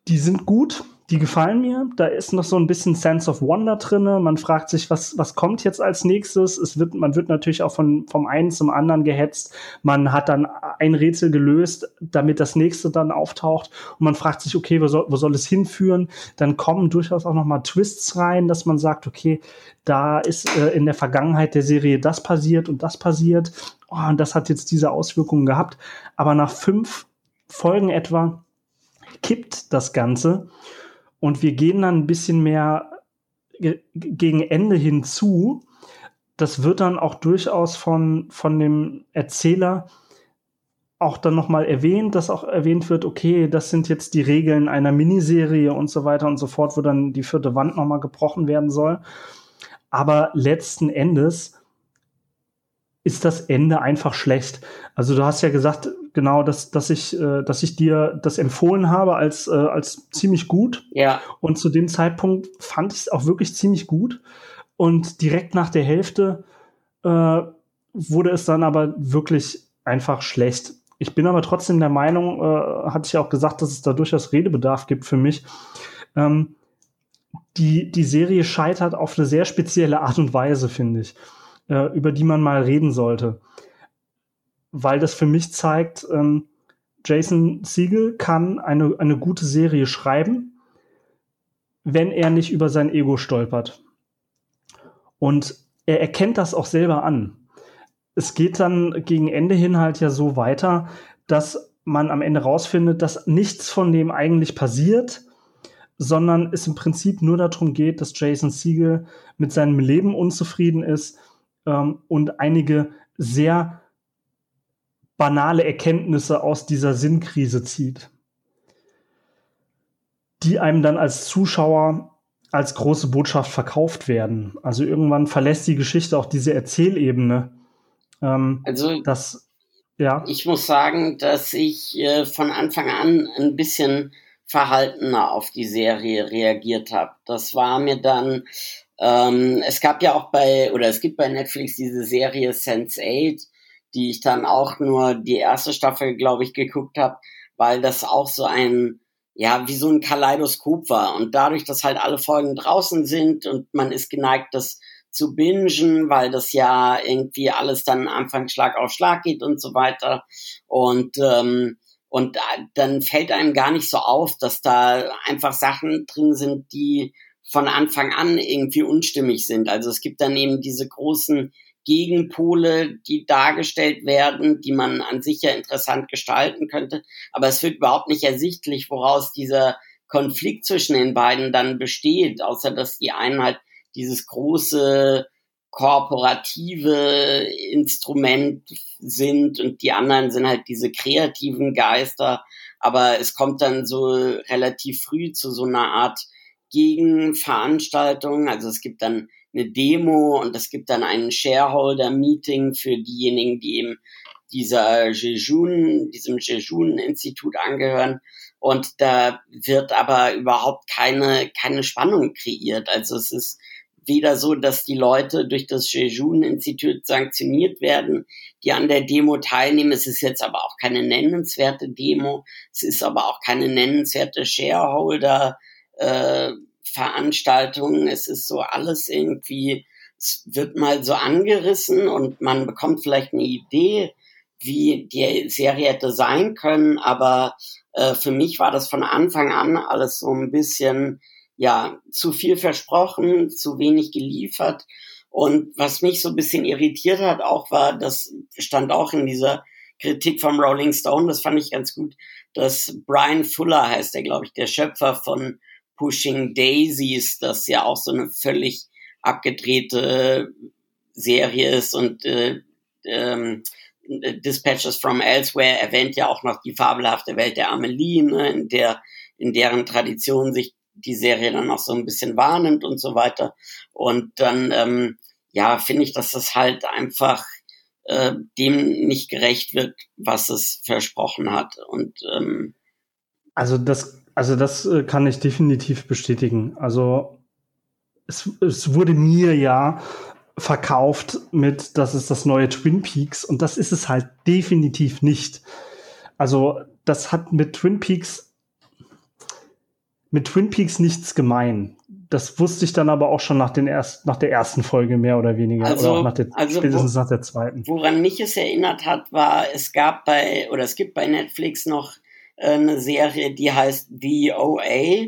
die sind gut, die gefallen mir. Da ist noch so ein bisschen Sense of Wonder drinne. Man fragt sich, was, was kommt jetzt als nächstes? Es wird, man wird natürlich auch von, vom einen zum anderen gehetzt. Man hat dann ein Rätsel gelöst, damit das nächste dann auftaucht. Und man fragt sich, okay, wo soll, wo soll es hinführen? Dann kommen durchaus auch noch mal Twists rein, dass man sagt, okay, da ist äh, in der Vergangenheit der Serie das passiert und das passiert. Oh, und das hat jetzt diese Auswirkungen gehabt. Aber nach fünf Folgen etwa kippt das Ganze und wir gehen dann ein bisschen mehr ge gegen Ende hinzu. Das wird dann auch durchaus von, von dem Erzähler auch dann nochmal erwähnt, dass auch erwähnt wird, okay, das sind jetzt die Regeln einer Miniserie und so weiter und so fort, wo dann die vierte Wand nochmal gebrochen werden soll. Aber letzten Endes ist das Ende einfach schlecht. Also du hast ja gesagt, genau, dass, dass, ich, äh, dass ich dir das empfohlen habe als, äh, als ziemlich gut. Ja. Und zu dem Zeitpunkt fand ich es auch wirklich ziemlich gut. Und direkt nach der Hälfte äh, wurde es dann aber wirklich einfach schlecht. Ich bin aber trotzdem der Meinung, äh, hatte ich ja auch gesagt, dass es da durchaus Redebedarf gibt für mich. Ähm, die, die Serie scheitert auf eine sehr spezielle Art und Weise, finde ich, äh, über die man mal reden sollte. Weil das für mich zeigt, ähm, Jason Siegel kann eine, eine gute Serie schreiben, wenn er nicht über sein Ego stolpert. Und er erkennt das auch selber an. Es geht dann gegen Ende hin halt ja so weiter, dass man am Ende rausfindet, dass nichts von dem eigentlich passiert, sondern es im Prinzip nur darum geht, dass Jason Siegel mit seinem Leben unzufrieden ist ähm, und einige sehr banale Erkenntnisse aus dieser Sinnkrise zieht, die einem dann als Zuschauer als große Botschaft verkauft werden. Also irgendwann verlässt die Geschichte auch diese Erzählebene. Ähm, Also das, ja. ich muss sagen, dass ich äh, von Anfang an ein bisschen verhaltener auf die Serie reagiert habe. Das war mir dann, ähm, es gab ja auch bei, oder es gibt bei Netflix diese Serie Sense8, die ich dann auch nur die erste Staffel, glaube ich, geguckt habe, weil das auch so ein, ja, wie so ein Kaleidoskop war. Und dadurch, dass halt alle Folgen draußen sind und man ist geneigt, das zu bingen, weil das ja irgendwie alles dann Anfang Schlag auf Schlag geht und so weiter. Und ähm, und dann fällt einem gar nicht so auf, dass da einfach Sachen drin sind, die von Anfang an irgendwie unstimmig sind. Also es gibt dann eben diese großen Gegenpole, die dargestellt werden, die man an sich ja interessant gestalten könnte. Aber es wird überhaupt nicht ersichtlich, woraus dieser Konflikt zwischen den beiden dann besteht, außer dass die einen halt dieses große korporative Instrument sind und die anderen sind halt diese kreativen Geister. Aber es kommt dann so relativ früh zu so einer Art Gegenveranstaltung. Also es gibt dann eine Demo und es gibt dann ein Shareholder-Meeting für diejenigen, die eben dieser Jejun, diesem Jejun-Institut angehören. Und da wird aber überhaupt keine, keine Spannung kreiert. Also es ist weder so, dass die Leute durch das Jejun-Institut sanktioniert werden, die an der Demo teilnehmen. Es ist jetzt aber auch keine nennenswerte Demo. Es ist aber auch keine nennenswerte Shareholder. Äh, Veranstaltungen. Es ist so alles irgendwie, es wird mal so angerissen und man bekommt vielleicht eine Idee, wie die Serie hätte sein können, aber äh, für mich war das von Anfang an alles so ein bisschen, ja, zu viel versprochen, zu wenig geliefert. Und was mich so ein bisschen irritiert hat auch war, das stand auch in dieser Kritik vom Rolling Stone, das fand ich ganz gut, dass Brian Fuller heißt der, glaube ich, der Schöpfer von Pushing Daisies, das ja auch so eine völlig abgedrehte Serie ist und äh, ähm, Dispatches from Elsewhere erwähnt ja auch noch die fabelhafte Welt der Amelie, ne, in der in deren Tradition sich die Serie dann auch so ein bisschen wahrnimmt und so weiter. Und dann ähm, ja finde ich, dass das halt einfach äh, dem nicht gerecht wird, was es versprochen hat. Und ähm, also das, also das äh, kann ich definitiv bestätigen. Also es, es wurde mir ja verkauft mit, das ist das neue Twin Peaks und das ist es halt definitiv nicht. Also das hat mit Twin Peaks mit Twin Peaks nichts gemein. Das wusste ich dann aber auch schon nach, den erst, nach der ersten Folge mehr oder weniger. Also, oder auch nach der, also spätestens wo, nach der zweiten. Woran mich es erinnert hat, war, es gab bei, oder es gibt bei Netflix noch eine Serie, die heißt The OA,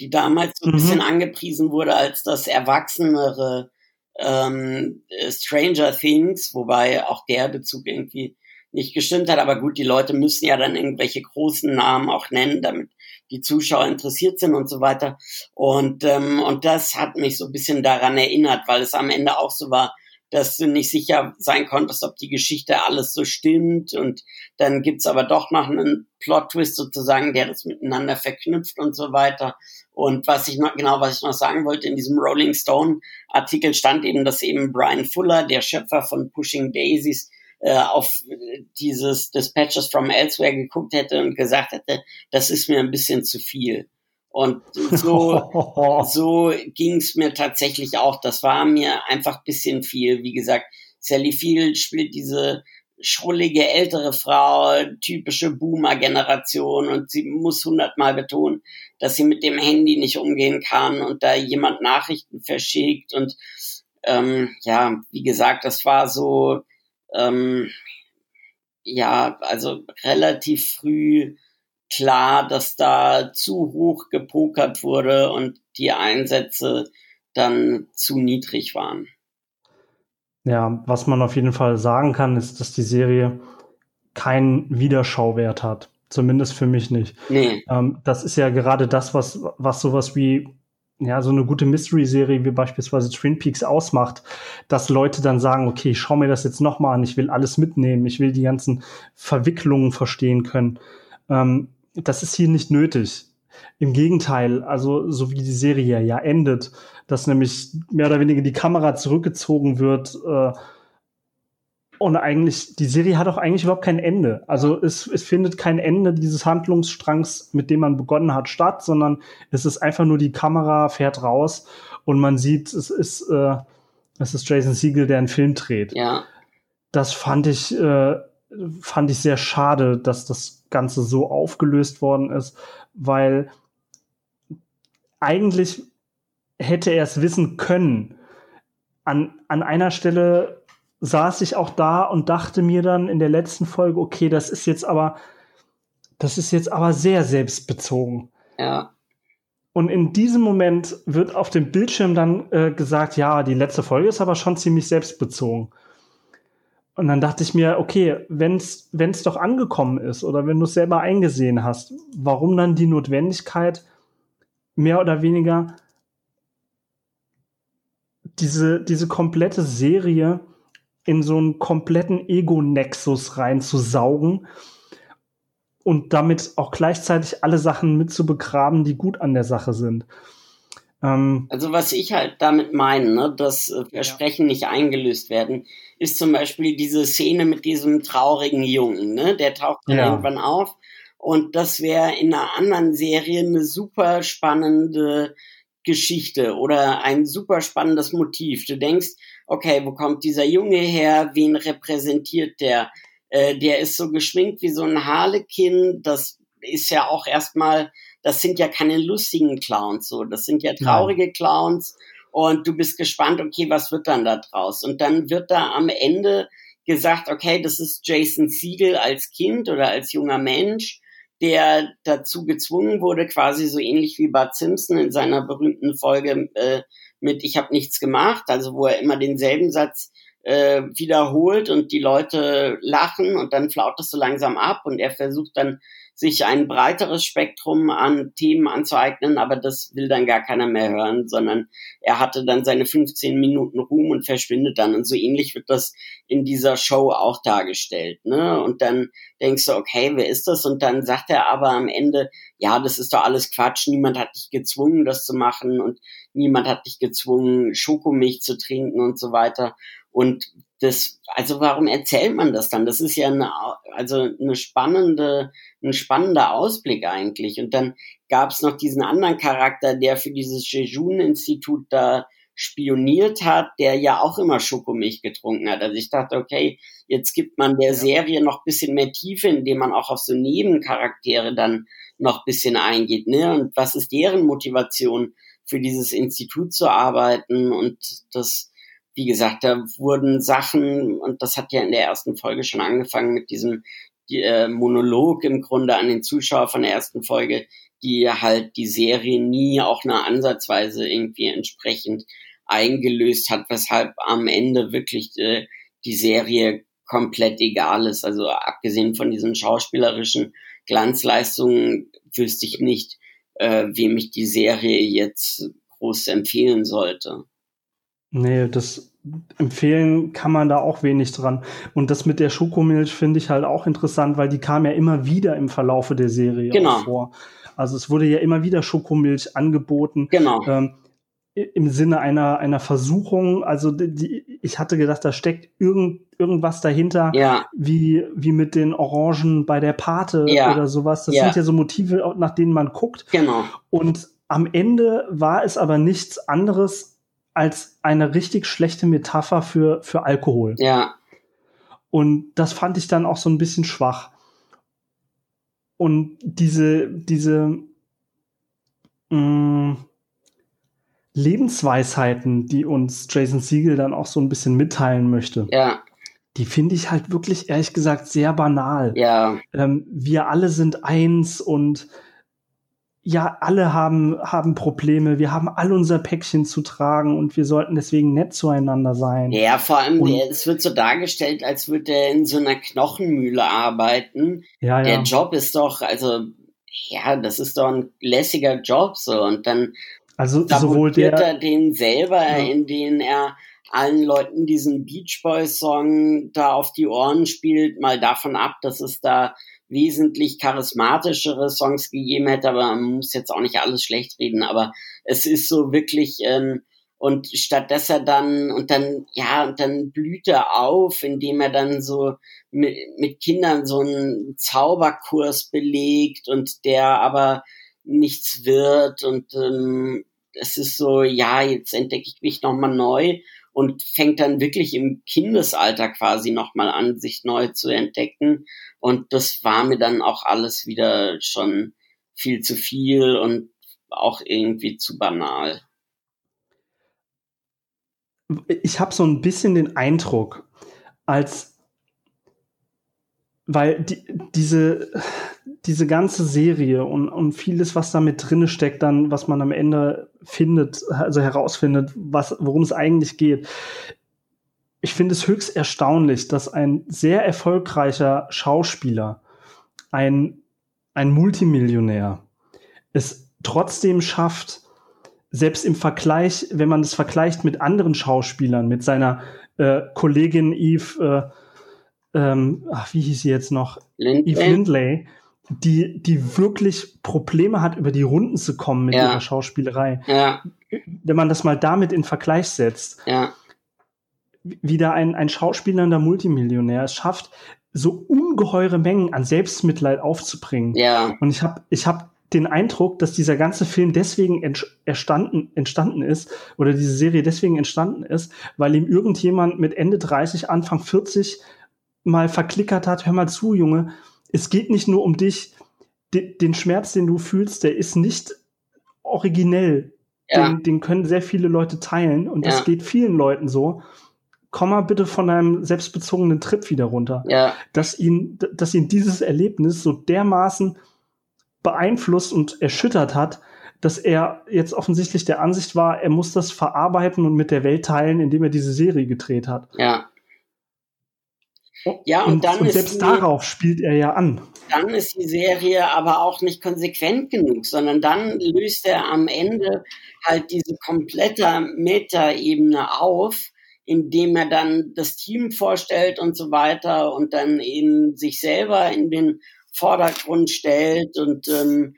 die damals so ein mhm. bisschen angepriesen wurde als das erwachsenere ähm, Stranger Things, wobei auch der Bezug irgendwie nicht gestimmt hat. Aber gut, die Leute müssen ja dann irgendwelche großen Namen auch nennen, damit die Zuschauer interessiert sind und so weiter. Und, ähm, und das hat mich so ein bisschen daran erinnert, weil es am Ende auch so war, dass du nicht sicher sein konntest, ob die Geschichte alles so stimmt. Und dann gibt's aber doch noch einen Plot-Twist sozusagen, der das miteinander verknüpft und so weiter. Und was ich noch, genau, was ich noch sagen wollte, in diesem Rolling Stone Artikel stand eben, dass eben Brian Fuller, der Schöpfer von Pushing Daisies, äh, auf dieses Dispatches from Elsewhere geguckt hätte und gesagt hätte, das ist mir ein bisschen zu viel. Und so, so ging es mir tatsächlich auch. Das war mir einfach ein bisschen viel. Wie gesagt, Sally Field spielt diese schrullige ältere Frau, typische Boomer-Generation und sie muss hundertmal betonen, dass sie mit dem Handy nicht umgehen kann und da jemand Nachrichten verschickt und ähm, ja, wie gesagt, das war so ähm, ja, also relativ früh klar, dass da zu hoch gepokert wurde und die Einsätze dann zu niedrig waren. Ja, was man auf jeden Fall sagen kann, ist, dass die Serie keinen Wiederschauwert hat. Zumindest für mich nicht. Nee. Ähm, das ist ja gerade das, was, was sowas wie ja, so eine gute Mystery-Serie wie beispielsweise Twin Peaks ausmacht, dass Leute dann sagen, okay, ich schau mir das jetzt noch mal an, ich will alles mitnehmen, ich will die ganzen Verwicklungen verstehen können. Ähm, das ist hier nicht nötig. Im Gegenteil, also so wie die Serie ja endet, dass nämlich mehr oder weniger die Kamera zurückgezogen wird, äh, und eigentlich, die Serie hat auch eigentlich überhaupt kein Ende. Also es, es findet kein Ende dieses Handlungsstrangs, mit dem man begonnen hat, statt, sondern es ist einfach nur die Kamera fährt raus und man sieht, es ist, äh, es ist Jason Siegel, der einen Film dreht. Ja. Das fand ich, äh, fand ich sehr schade, dass das Ganze so aufgelöst worden ist, weil eigentlich hätte er es wissen können. An, an einer Stelle saß ich auch da und dachte mir dann in der letzten Folge, okay, das ist jetzt aber, das ist jetzt aber sehr selbstbezogen. Ja. Und in diesem Moment wird auf dem Bildschirm dann äh, gesagt, ja, die letzte Folge ist aber schon ziemlich selbstbezogen. Und dann dachte ich mir, okay, wenn es doch angekommen ist oder wenn du es selber eingesehen hast, warum dann die Notwendigkeit, mehr oder weniger diese, diese komplette Serie in so einen kompletten Ego-Nexus reinzusaugen und damit auch gleichzeitig alle Sachen mit zu begraben, die gut an der Sache sind. Ähm, also was ich halt damit meine, ne, dass äh, Versprechen ja. nicht eingelöst werden, ist zum Beispiel diese Szene mit diesem traurigen Jungen, ne? Der taucht dann ja. irgendwann auf und das wäre in einer anderen Serie eine super spannende Geschichte oder ein super spannendes Motiv. Du denkst, okay, wo kommt dieser Junge her? Wen repräsentiert der? Äh, der ist so geschminkt wie so ein Harlekin. Das ist ja auch erstmal das sind ja keine lustigen Clowns, so, das sind ja traurige. Clowns und du bist gespannt, okay, was wird dann da draus? Und dann wird da am Ende gesagt, okay, das ist Jason Siegel als Kind oder als junger Mensch, der dazu gezwungen wurde, quasi so ähnlich wie Bart Simpson in seiner berühmten Folge äh, mit Ich habe nichts gemacht, also wo er immer denselben Satz äh, wiederholt und die Leute lachen und dann flaut das so langsam ab und er versucht dann sich ein breiteres Spektrum an Themen anzueignen, aber das will dann gar keiner mehr hören, sondern er hatte dann seine 15 Minuten Ruhm und verschwindet dann. Und so ähnlich wird das in dieser Show auch dargestellt. Ne? Und dann denkst du, okay, wer ist das? Und dann sagt er aber am Ende, ja, das ist doch alles Quatsch, niemand hat dich gezwungen, das zu machen und niemand hat dich gezwungen, Schokomilch zu trinken und so weiter. Und das, also warum erzählt man das dann? Das ist ja eine, also eine spannende, ein spannender Ausblick eigentlich. Und dann gab es noch diesen anderen Charakter, der für dieses Jejun-Institut da spioniert hat, der ja auch immer Schokomilch getrunken hat. Also ich dachte, okay, jetzt gibt man der Serie noch bisschen mehr Tiefe, indem man auch auf so Nebencharaktere dann noch bisschen eingeht. Ne? Und was ist deren Motivation, für dieses Institut zu arbeiten? Und das wie gesagt, da wurden Sachen, und das hat ja in der ersten Folge schon angefangen mit diesem die, äh, Monolog im Grunde an den Zuschauer von der ersten Folge, die halt die Serie nie auch eine Ansatzweise irgendwie entsprechend eingelöst hat, weshalb am Ende wirklich äh, die Serie komplett egal ist. Also abgesehen von diesen schauspielerischen Glanzleistungen wüsste ich nicht, äh, wem ich die Serie jetzt groß empfehlen sollte. Nee, das empfehlen kann man da auch wenig dran. Und das mit der Schokomilch finde ich halt auch interessant, weil die kam ja immer wieder im Verlaufe der Serie genau. vor. Also es wurde ja immer wieder Schokomilch angeboten. Genau. Ähm, im Sinne einer, einer Versuchung, also die, ich hatte gedacht, da steckt irgend, irgendwas dahinter, ja. wie, wie mit den Orangen bei der Pate ja. oder sowas. Das ja. sind ja so Motive, nach denen man guckt. Genau. Und am Ende war es aber nichts anderes als eine richtig schlechte Metapher für, für Alkohol. Ja. Und das fand ich dann auch so ein bisschen schwach. Und diese, diese mh, mm, Lebensweisheiten, die uns Jason Siegel dann auch so ein bisschen mitteilen möchte. Ja. Die finde ich halt wirklich, ehrlich gesagt, sehr banal. Ja. Ähm, wir alle sind eins und ja, alle haben, haben Probleme, wir haben all unser Päckchen zu tragen und wir sollten deswegen nett zueinander sein. Ja, vor allem, und, es wird so dargestellt, als würde er in so einer Knochenmühle arbeiten. Ja, Der ja. Job ist doch, also, ja, das ist doch ein lässiger Job, so, und dann also sowohl der, er den selber, ja. in den er allen Leuten diesen Beach Boys Song da auf die Ohren spielt, mal davon ab, dass es da wesentlich charismatischere Songs gegeben hätte, aber man muss jetzt auch nicht alles schlecht reden, aber es ist so wirklich, ähm, und statt dass er dann, und dann, ja, und dann blüht er auf, indem er dann so mit, mit Kindern so einen Zauberkurs belegt und der aber nichts wird und ähm, es ist so, ja, jetzt entdecke ich mich nochmal neu und fängt dann wirklich im Kindesalter quasi nochmal an, sich neu zu entdecken. Und das war mir dann auch alles wieder schon viel zu viel und auch irgendwie zu banal. Ich habe so ein bisschen den Eindruck, als weil die, diese, diese ganze Serie und, und vieles, was da mit drinne steckt, dann, was man am Ende findet, also herausfindet, was, worum es eigentlich geht. Ich finde es höchst erstaunlich, dass ein sehr erfolgreicher Schauspieler, ein, ein Multimillionär, es trotzdem schafft, selbst im Vergleich, wenn man das vergleicht mit anderen Schauspielern, mit seiner äh, Kollegin Eve, äh, ähm, ach, wie hieß sie jetzt noch? Lindley. Eve Lindley, die, die wirklich Probleme hat, über die Runden zu kommen mit Ja. ihrer Schauspielerei. Ja, Wenn man das mal damit in Vergleich setzt, ja, wieder ein, ein schauspielernder Multimillionär es schafft, so ungeheure Mengen an Selbstmitleid aufzubringen. ja, Und ich habe ich hab den Eindruck, dass dieser ganze Film deswegen entstanden, entstanden ist oder diese Serie deswegen entstanden ist, weil ihm irgendjemand mit Ende 30, Anfang 40 mal verklickert hat, hör mal zu, Junge, es geht nicht nur um dich, de, den Schmerz, den du fühlst, der ist nicht originell. Ja. Den, den können sehr viele Leute teilen und das geht vielen Leuten so komm mal bitte von deinem selbstbezogenen Trip wieder runter. Ja. Dass ihn, dass ihn dieses Erlebnis so dermaßen beeinflusst und erschüttert hat, dass er jetzt offensichtlich der Ansicht war, er muss das verarbeiten und mit der Welt teilen, indem er diese Serie gedreht hat. Ja. Ja, und, und dann und selbst die, darauf spielt er ja an. Dann ist die Serie aber auch nicht konsequent genug, sondern dann löst er am Ende halt diese komplette Meta-Ebene auf, indem er dann das Team vorstellt und so weiter und dann eben sich selber in den Vordergrund stellt und ähm,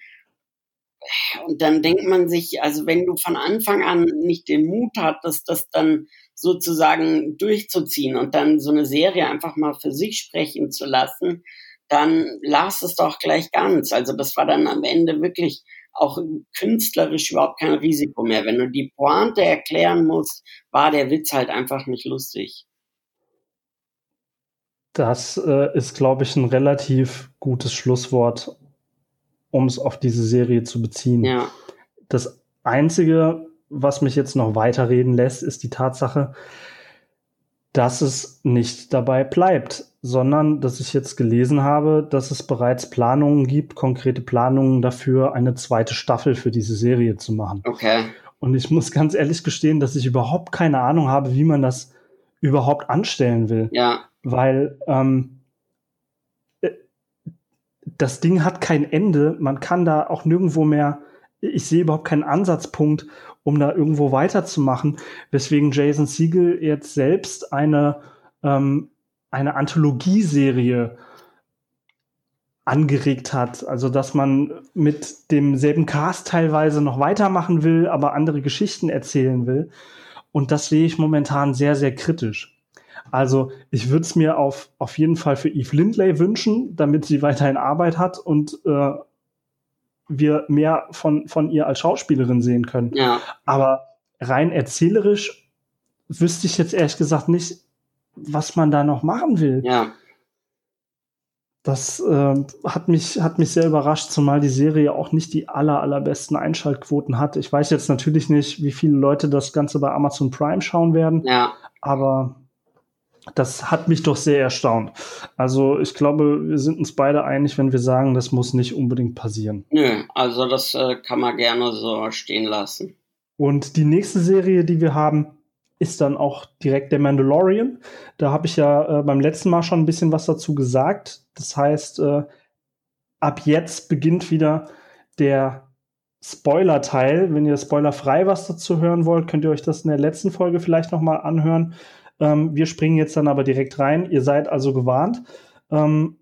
und dann denkt man sich, also wenn du von Anfang an nicht den Mut hattest, das dann sozusagen durchzuziehen und dann so eine Serie einfach mal für sich sprechen zu lassen, dann lass es doch gleich ganz. Also das war dann am Ende wirklich auch künstlerisch überhaupt kein Risiko mehr. Wenn du die Pointe erklären musst, war der Witz halt einfach nicht lustig. Das äh, ist, glaube ich, ein relativ gutes Schlusswort, um es auf diese Serie zu beziehen. Ja. Das Einzige, was mich jetzt noch weiterreden lässt, ist die Tatsache, dass es nicht dabei bleibt, sondern dass ich jetzt gelesen habe, dass es bereits Planungen gibt, konkrete Planungen dafür, eine zweite Staffel für diese Serie zu machen. Okay. Und ich muss ganz ehrlich gestehen, dass ich überhaupt keine Ahnung habe, wie man das überhaupt anstellen will. Ja. Weil ähm, äh, das Ding hat kein Ende. Man kann da auch nirgendwo mehr. Ich sehe überhaupt keinen Ansatzpunkt, um da irgendwo weiterzumachen, weswegen Jason Siegel jetzt selbst eine, ähm, eine Anthologieserie angeregt hat. Also, dass man mit demselben Cast teilweise noch weitermachen will, aber andere Geschichten erzählen will. Und das sehe ich momentan sehr, sehr kritisch. Also, ich würde es mir auf, auf jeden Fall für Eve Lindley wünschen, damit sie weiterhin Arbeit hat und äh, wir mehr von, von ihr als Schauspielerin sehen können. Ja. Aber rein erzählerisch wüsste ich jetzt ehrlich gesagt nicht, was man da noch machen will. Ja. Das äh, hat, mich, hat mich sehr überrascht, zumal die Serie auch nicht die aller, allerbesten Einschaltquoten hat. Ich weiß jetzt natürlich nicht, wie viele Leute das Ganze bei Amazon Prime schauen werden. Ja. Aber das hat mich doch sehr erstaunt. Also ich glaube, wir sind uns beide einig, wenn wir sagen, das muss nicht unbedingt passieren. Nö, also das äh, kann man gerne so stehen lassen. Und die nächste Serie, die wir haben, ist dann auch direkt der Mandalorian. Da habe ich ja äh, beim letzten Mal schon ein bisschen was dazu gesagt. Das heißt, äh, ab jetzt beginnt wieder der Spoiler-Teil. Wenn ihr spoilerfrei was dazu hören wollt, könnt ihr euch das in der letzten Folge vielleicht noch mal anhören. Ähm, wir springen jetzt dann aber direkt rein. Ihr seid also gewarnt. Ähm,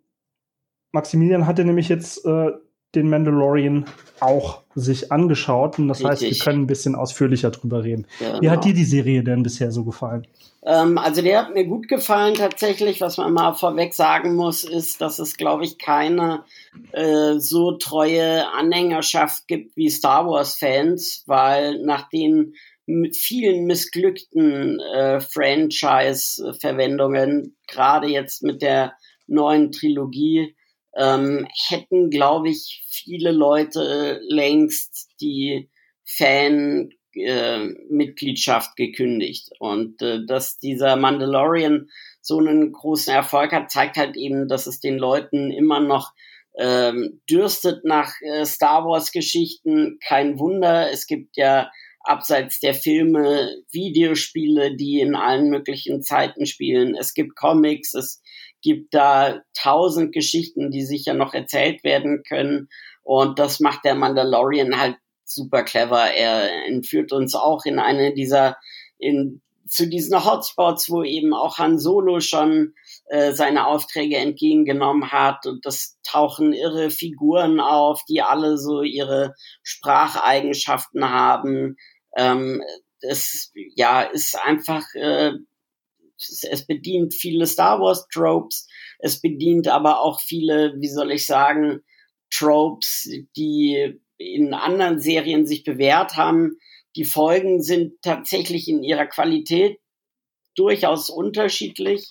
Maximilian hatte nämlich jetzt äh, den Mandalorian auch sich angeschaut. Und das Richtig. heißt, wir können ein bisschen ausführlicher drüber reden. Genau. Wie hat genau. dir die Serie denn bisher so gefallen? Ähm, also der hat mir gut gefallen tatsächlich. Was man mal vorweg sagen muss, ist, dass es, glaube ich, keine äh, so treue Anhängerschaft gibt wie Star Wars-Fans, weil nach den mit vielen missglückten äh, Franchise-Verwendungen, gerade jetzt mit der neuen Trilogie, ähm, hätten, glaube ich, viele Leute längst die Fan-Mitgliedschaft äh, gekündigt. Und äh, dass dieser Mandalorian so einen großen Erfolg hat, zeigt halt eben, dass es den Leuten immer noch ähm, dürstet nach äh, Star Wars-Geschichten. Kein Wunder, es gibt ja abseits der Filme Videospiele, die in allen möglichen Zeiten spielen. Es gibt Comics, es gibt da tausend Geschichten, die sicher noch erzählt werden können. Und das macht der Mandalorian halt super clever. Er entführt uns auch in eine dieser, in, zu diesen Hotspots, wo eben auch Han Solo schon äh, seine Aufträge entgegengenommen hat und das tauchen irre Figuren auf, die alle so ihre Spracheigenschaften haben. Ähm, es ja ist einfach, äh, es, bedient viele Star Wars Tropes, es bedient aber auch viele, wie soll ich sagen, Tropes, die in anderen Serien sich bewährt haben. Die Folgen sind tatsächlich in ihrer Qualität durchaus unterschiedlich.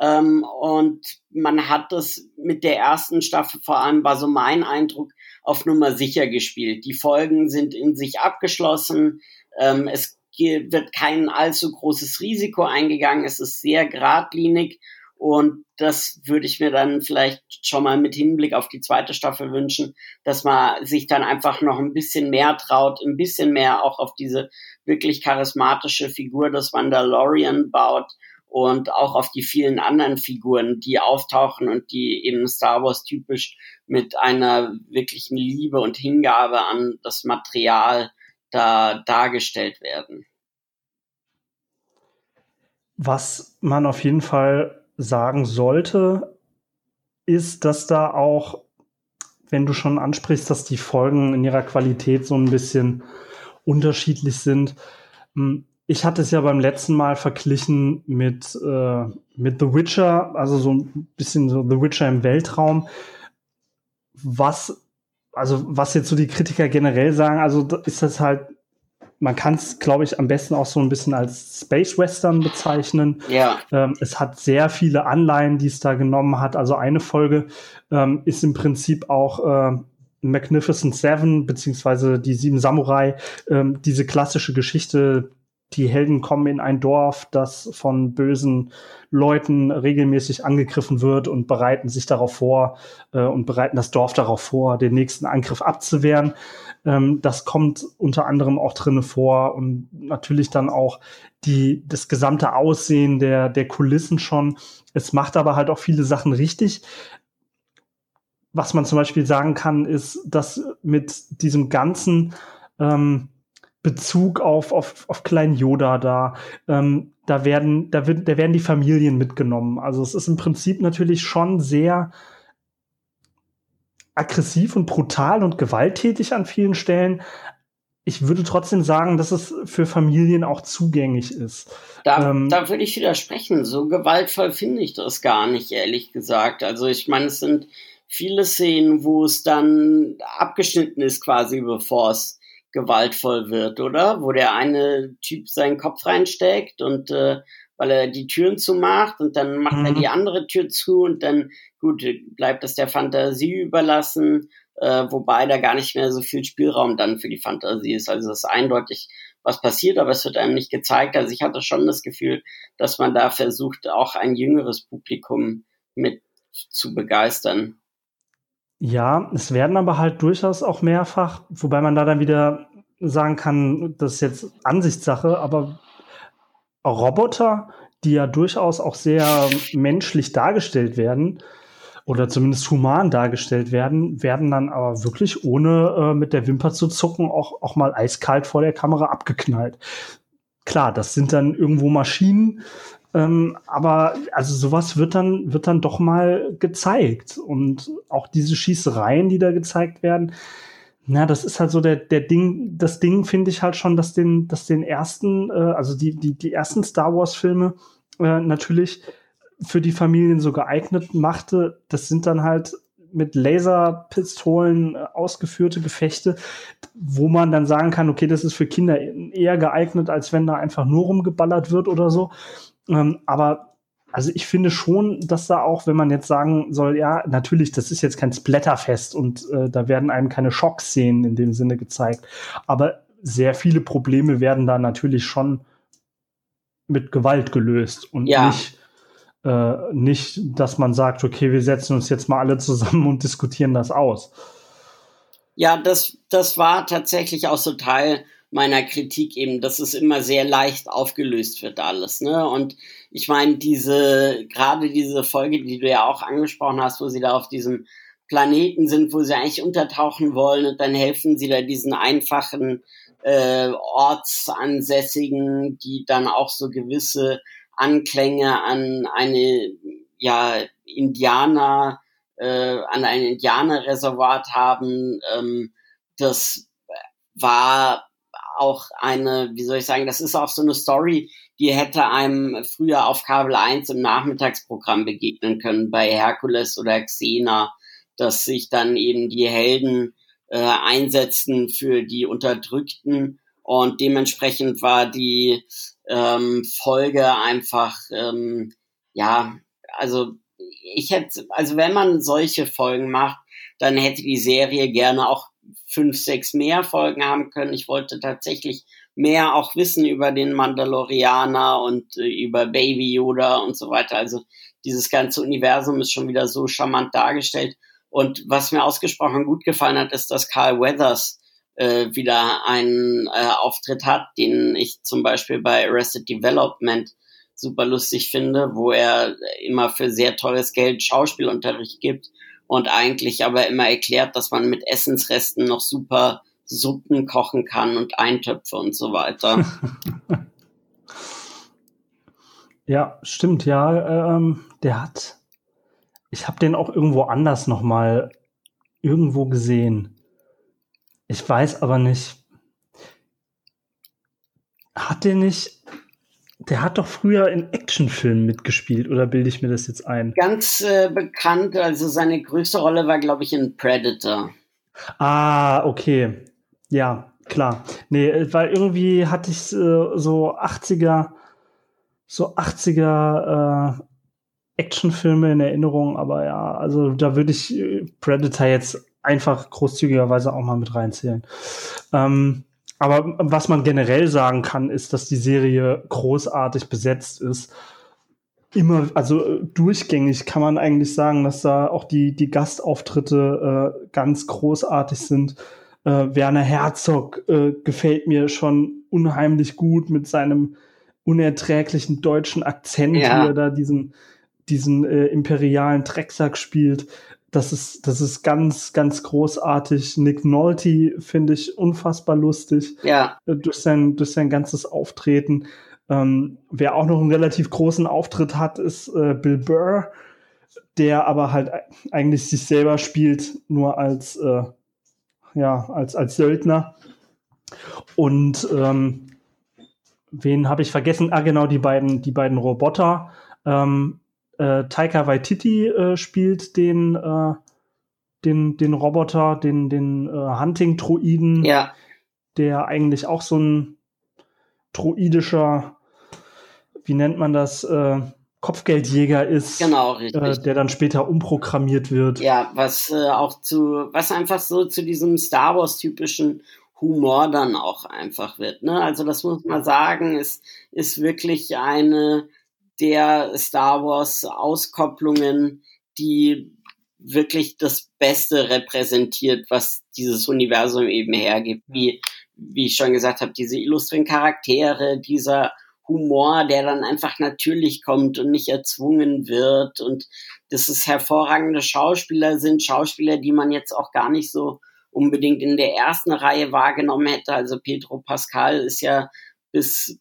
Ähm, und man hat das mit der ersten Staffel vor allem, war so mein Eindruck, auf Nummer sicher gespielt. Die Folgen sind in sich abgeschlossen. Ähm, es wird kein allzu großes Risiko eingegangen. Es ist sehr geradlinig. Und das würde ich mir dann vielleicht schon mal mit Hinblick auf die zweite Staffel wünschen, dass man sich dann einfach noch ein bisschen mehr traut, ein bisschen mehr auch auf diese wirklich charismatische Figur des Mandalorian baut und auch auf die vielen anderen Figuren, die auftauchen und die eben Star Wars typisch mit einer wirklichen Liebe und Hingabe an das Material da dargestellt werden. Was man auf jeden Fall sagen sollte, ist, dass da auch, wenn du schon ansprichst, dass die Folgen in ihrer Qualität so ein bisschen unterschiedlich sind, hm, ich hatte es ja beim letzten Mal verglichen mit, äh, mit The Witcher, also so ein bisschen so The Witcher im Weltraum. Was, also was jetzt so die Kritiker generell sagen, also ist das halt, man kann es, glaube ich, am besten auch so ein bisschen als Space Western bezeichnen. Ja. Ähm, es hat sehr viele Anleihen, die es da genommen hat. Also eine Folge ähm, ist im Prinzip auch äh, Magnificent Seven, beziehungsweise die Sieben Samurai, ähm, diese klassische Geschichte, die Helden kommen in ein Dorf, das von bösen Leuten regelmäßig angegriffen wird und bereiten sich darauf vor äh, und bereiten das Dorf darauf vor, den nächsten Angriff abzuwehren. Ähm, das kommt unter anderem auch drinne vor und natürlich dann auch die, das gesamte Aussehen der, der Kulissen schon. Es macht aber halt auch viele Sachen richtig. Was man zum Beispiel sagen kann, ist, dass mit diesem ganzen ähm, Bezug auf, auf, auf Klein Yoda da. Ähm, da werden, da wird, da werden die Familien mitgenommen. Also es ist im Prinzip natürlich schon sehr aggressiv und brutal und gewalttätig an vielen Stellen. Ich würde trotzdem sagen, dass es für Familien auch zugänglich ist. Da, ähm, da würde ich widersprechen. So gewaltvoll finde ich das gar nicht, ehrlich gesagt. Also ich meine, es sind viele Szenen, wo es dann abgeschnitten ist, quasi bevor es gewaltvoll wird, oder? Wo der eine Typ seinen Kopf reinsteckt und äh, weil er die Türen zumacht und dann macht mhm. er die andere Tür zu und dann, gut, bleibt das der Fantasie überlassen, äh, wobei da gar nicht mehr so viel Spielraum dann für die Fantasie ist. Also es ist eindeutig, was passiert, aber es wird einem nicht gezeigt. Also ich hatte schon das Gefühl, dass man da versucht, auch ein jüngeres Publikum mit zu begeistern. Ja, es werden aber halt durchaus auch mehrfach, wobei man da dann wieder sagen kann, das ist jetzt Ansichtssache, aber Roboter, die ja durchaus auch sehr menschlich dargestellt werden oder zumindest human dargestellt werden, werden dann aber wirklich ohne äh, mit der Wimper zu zucken auch, auch mal eiskalt vor der Kamera abgeknallt. Klar, das sind dann irgendwo Maschinen, ähm, aber also sowas wird dann, wird dann doch mal gezeigt. Und auch diese Schießereien, die da gezeigt werden, na, das ist halt so der, der Ding, das Ding finde ich halt schon, dass den, dass den ersten, äh, also die, die, die ersten Star Wars-Filme äh, natürlich für die Familien so geeignet machte. Das sind dann halt mit Laserpistolen äh, ausgeführte Gefechte, wo man dann sagen kann, okay, das ist für Kinder eher geeignet, als wenn da einfach nur rumgeballert wird oder so. Ähm, aber also ich finde schon, dass da auch, wenn man jetzt sagen soll, ja, natürlich, das ist jetzt kein Splatterfest und äh, da werden einem keine Schockszenen in dem Sinne gezeigt. Aber sehr viele Probleme werden da natürlich schon mit Gewalt gelöst und ja. nicht, äh, nicht, dass man sagt, okay, wir setzen uns jetzt mal alle zusammen und diskutieren das aus. Ja, das, das war tatsächlich auch so Teil meiner Kritik eben, dass es immer sehr leicht aufgelöst wird alles. Ne? Und ich meine, diese, gerade diese Folge, die du ja auch angesprochen hast, wo sie da auf diesem Planeten sind, wo sie eigentlich untertauchen wollen und dann helfen sie da diesen einfachen äh, Ortsansässigen, die dann auch so gewisse Anklänge an eine ja Indianer äh, an ein Indianerreservat haben. Ähm, das war auch eine, wie soll ich sagen, das ist auch so eine Story, die hätte einem früher auf Kabel 1 im Nachmittagsprogramm begegnen können, bei Herkules oder Xena, dass sich dann eben die Helden äh, einsetzen für die Unterdrückten und dementsprechend war die ähm, Folge einfach, ähm, ja, also ich hätte, also wenn man solche Folgen macht, dann hätte die Serie gerne auch fünf, sechs mehr Folgen haben können. Ich wollte tatsächlich mehr auch wissen über den Mandalorianer und äh, über Baby Yoda und so weiter. Also dieses ganze Universum ist schon wieder so charmant dargestellt. Und was mir ausgesprochen gut gefallen hat, ist, dass Carl Weathers äh, wieder einen äh, Auftritt hat, den ich zum Beispiel bei Arrested Development super lustig finde, wo er immer für sehr teures Geld Schauspielunterricht gibt und eigentlich aber immer erklärt, dass man mit Essensresten noch super Suppen kochen kann und Eintöpfe und so weiter. ja, stimmt, ja. Ähm, der hat, ich habe den auch irgendwo anders noch mal irgendwo gesehen. Ich weiß aber nicht. Hat der nicht der hat doch früher in Actionfilmen mitgespielt, oder bilde ich mir das jetzt ein? Ganz äh, bekannt, also seine größte Rolle war, glaube ich, in Predator. Ah, okay. Ja, klar. Nee, weil irgendwie hatte ich äh, so 80er, so 80er äh, Actionfilme in Erinnerung, aber ja, also da würde ich äh, Predator jetzt einfach großzügigerweise auch mal mit reinzählen. Ähm, aber was man generell sagen kann, ist, dass die Serie großartig besetzt ist. Immer, also durchgängig kann man eigentlich sagen, dass da auch die, die Gastauftritte äh, ganz großartig sind. Äh, Werner Herzog äh, gefällt mir schon unheimlich gut mit seinem unerträglichen deutschen Akzent, ja. wie er da diesen, diesen äh, imperialen Drecksack spielt. Das ist, das ist ganz, ganz großartig. Nick Nolte finde ich unfassbar lustig. Ja. Äh, durch sein, durch sein ganzes Auftreten. Ähm, wer auch noch einen relativ großen Auftritt hat, ist äh, Bill Burr, der aber halt eigentlich sich selber spielt, nur als, äh, ja, als, als Söldner. Und ähm, wen habe ich vergessen? Ah, genau, die beiden, die beiden Roboter. Ähm, äh, Taika Waititi äh, spielt den, äh, den, den Roboter, den, den äh, Hunting-Droiden, ja. der eigentlich auch so ein droidischer, wie nennt man das, äh, Kopfgeldjäger ist, genau. Äh, der dann später umprogrammiert wird. Ja, was auch zu, was einfach so zu diesem Star Wars typischen Humor dann auch einfach wird. Ne? Also das muss man sagen, ist, ist wirklich eine der Star Wars Auskopplungen, die wirklich das Beste repräsentiert, was dieses Universum eben hergibt. Wie, wie ich schon gesagt habe, diese illustren Charaktere, dieser Humor, der dann einfach natürlich kommt und nicht erzwungen wird und dass es hervorragende Schauspieler sind, Schauspieler, die man jetzt auch gar nicht so unbedingt in der ersten Reihe wahrgenommen hätte. Also Pedro Pascal ist ja bis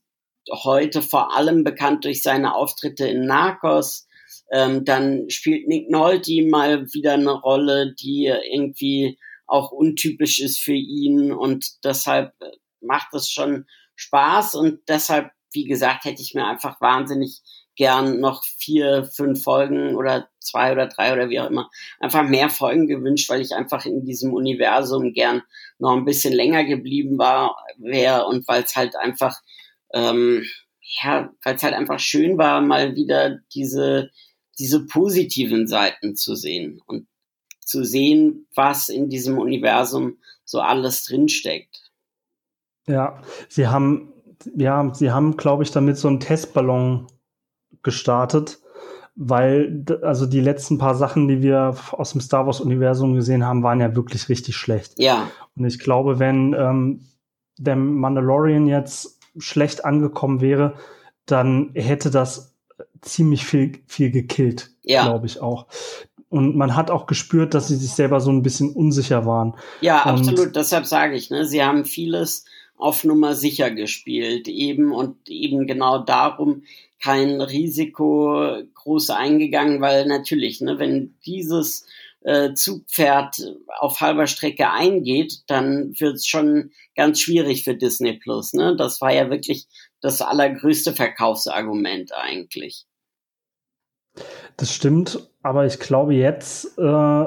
heute vor allem bekannt durch seine Auftritte in Narcos. Ähm, dann spielt Nick Nolte mal wieder eine Rolle, die irgendwie auch untypisch ist für ihn und deshalb macht es schon Spaß und deshalb, wie gesagt, hätte ich mir einfach wahnsinnig gern noch vier, fünf Folgen oder zwei oder drei oder wie auch immer, einfach mehr Folgen gewünscht, weil ich einfach in diesem Universum gern noch ein bisschen länger geblieben war, wäre und weil es halt einfach ähm, ja, weil es halt einfach schön war, mal wieder diese, diese positiven Seiten zu sehen und zu sehen, was in diesem Universum so alles drinsteckt. Ja, sie haben, ja, sie haben, glaube ich, damit so einen Testballon gestartet, weil, also die letzten paar Sachen, die wir aus dem Star Wars-Universum gesehen haben, waren ja wirklich richtig schlecht. Ja. Und ich glaube, wenn ähm, der Mandalorian jetzt schlecht angekommen wäre, dann hätte das ziemlich viel, viel gekillt, ja. glaube ich auch. Und man hat auch gespürt, dass sie sich selber so ein bisschen unsicher waren. Ja, und absolut. Deshalb sage ich, ne, sie haben vieles auf Nummer sicher gespielt, eben und eben genau darum kein Risiko groß eingegangen, weil natürlich, ne, wenn dieses äh, Zugpferd auf halber Strecke eingeht, dann wird es schon ganz schwierig für Disney Plus. Ne? Das war ja wirklich das allergrößte Verkaufsargument eigentlich. Das stimmt, aber ich glaube jetzt äh,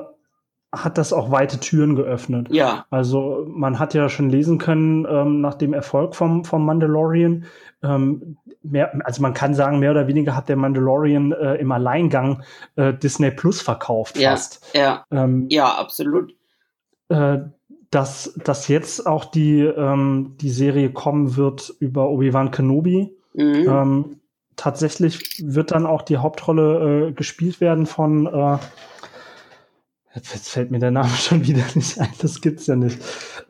hat das auch weite Türen geöffnet. Ja. Also man hat ja schon lesen können, ähm, nach dem Erfolg vom, vom Mandalorian, ähm, mehr, also man kann sagen, mehr oder weniger hat der Mandalorian äh, im Alleingang äh, Disney Plus verkauft ja, fast. Ja, ähm, ja absolut. Äh, dass, dass jetzt auch die, ähm, die Serie kommen wird über Obi-Wan Kenobi. Mhm. Ähm, tatsächlich wird dann auch die Hauptrolle äh, gespielt werden von äh, Jetzt fällt mir der Name schon wieder nicht ein, das gibt's ja nicht.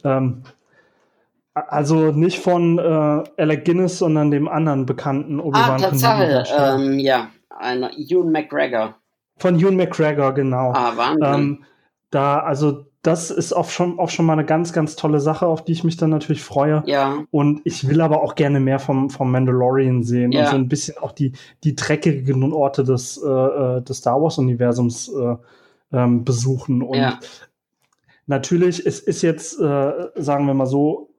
Ähm, also nicht von äh, Alec Guinness, sondern dem anderen bekannten Obi-Wan Ah, Tatsache, ähm, ja, ein Ewan McGregor. Von Ewan McGregor, genau. Ah, Wahnsinn. Ähm, da, also das ist auch schon, auch schon mal eine ganz, ganz tolle Sache, auf die ich mich dann natürlich freue. Ja. Und ich will aber auch gerne mehr vom, vom Mandalorian sehen ja. und so ein bisschen auch die, die dreckigen Orte des, äh, äh des Star Wars-Universums äh, ähm, besuchen. Und ja. natürlich, es ist jetzt, äh, sagen wir mal so,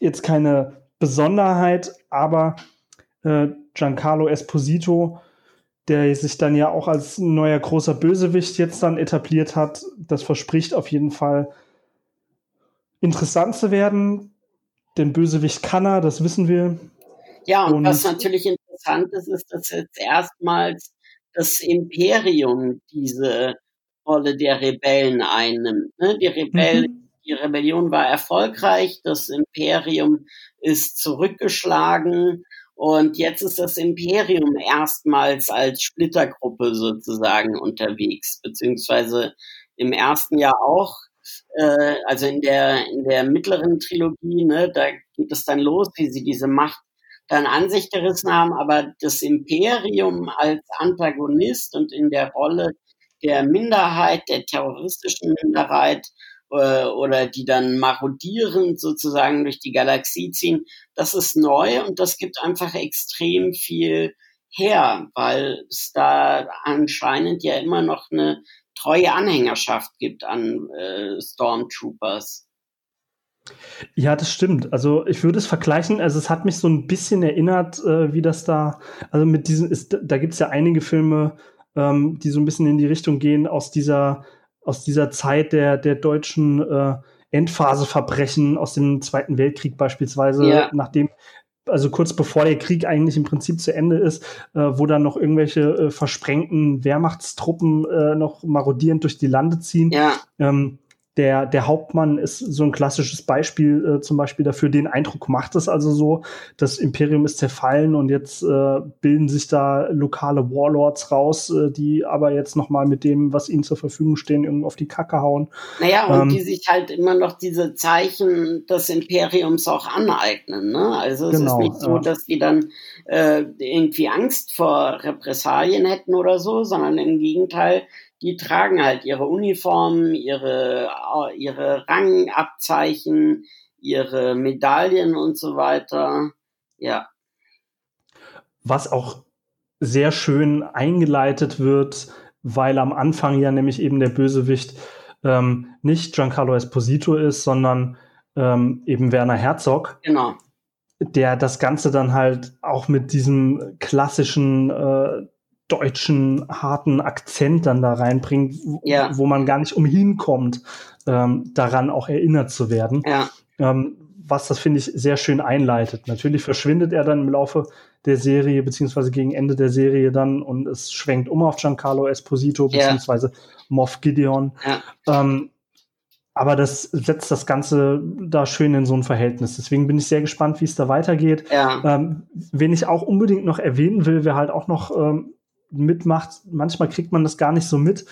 jetzt keine Besonderheit, aber äh, Giancarlo Esposito, der sich dann ja auch als neuer großer Bösewicht jetzt dann etabliert hat, das verspricht auf jeden Fall interessant zu werden. Den Bösewicht kann er, das wissen wir. Ja, und, und was natürlich interessant ist, ist, dass jetzt erstmals das Imperium diese Rolle der Rebellen einnimmt. Ne? Die Rebellen, mhm. die Rebellion war erfolgreich, das Imperium ist zurückgeschlagen und jetzt ist das Imperium erstmals als Splittergruppe sozusagen unterwegs, beziehungsweise im ersten Jahr auch, äh, also in der, in der mittleren Trilogie, ne, da geht es dann los, wie sie diese Macht dann an sich gerissen haben, aber das Imperium als Antagonist und in der Rolle der Minderheit, der terroristischen Minderheit äh, oder die dann marodierend sozusagen durch die Galaxie ziehen, das ist neu und das gibt einfach extrem viel her, weil es da anscheinend ja immer noch eine treue Anhängerschaft gibt an äh, Stormtroopers. Ja, das stimmt. Also ich würde es vergleichen, also es hat mich so ein bisschen erinnert, äh, wie das da, also mit diesen, ist, da gibt es ja einige Filme, ähm, die so ein bisschen in die Richtung gehen aus dieser, aus dieser Zeit der, der deutschen äh, Endphaseverbrechen aus dem Zweiten Weltkrieg beispielsweise, ja. nachdem also kurz bevor der Krieg eigentlich im Prinzip zu Ende ist, äh, wo dann noch irgendwelche äh, versprengten Wehrmachtstruppen äh, noch marodierend durch die Lande ziehen. Ja. Ähm, der, der Hauptmann ist so ein klassisches Beispiel äh, zum Beispiel dafür. Den Eindruck macht es also so, das Imperium ist zerfallen und jetzt äh, bilden sich da lokale Warlords raus, äh, die aber jetzt noch mal mit dem, was ihnen zur Verfügung stehen, irgendwie auf die Kacke hauen. Naja, und ähm, die sich halt immer noch diese Zeichen des Imperiums auch aneignen. Ne? Also es genau, ist nicht so, dass die dann äh, irgendwie Angst vor Repressalien hätten oder so, sondern im Gegenteil, die tragen halt ihre Uniformen, ihre, ihre Rangabzeichen, ihre Medaillen und so weiter. Ja. Was auch sehr schön eingeleitet wird, weil am Anfang ja nämlich eben der Bösewicht ähm, nicht Giancarlo Esposito ist, sondern ähm, eben Werner Herzog. Genau. Der das Ganze dann halt auch mit diesem klassischen äh, deutschen harten Akzent dann da reinbringt, ja. wo man gar nicht umhin kommt, ähm, daran auch erinnert zu werden. Ja. Ähm, was das, finde ich, sehr schön einleitet. Natürlich verschwindet er dann im Laufe der Serie, beziehungsweise gegen Ende der Serie dann und es schwenkt um auf Giancarlo Esposito, beziehungsweise ja. Moff Gideon. Ähm, aber das setzt das Ganze da schön in so ein Verhältnis. Deswegen bin ich sehr gespannt, wie es da weitergeht. Ja. Ähm, wen ich auch unbedingt noch erwähnen will, wer halt auch noch ähm, mitmacht. Manchmal kriegt man das gar nicht so mit.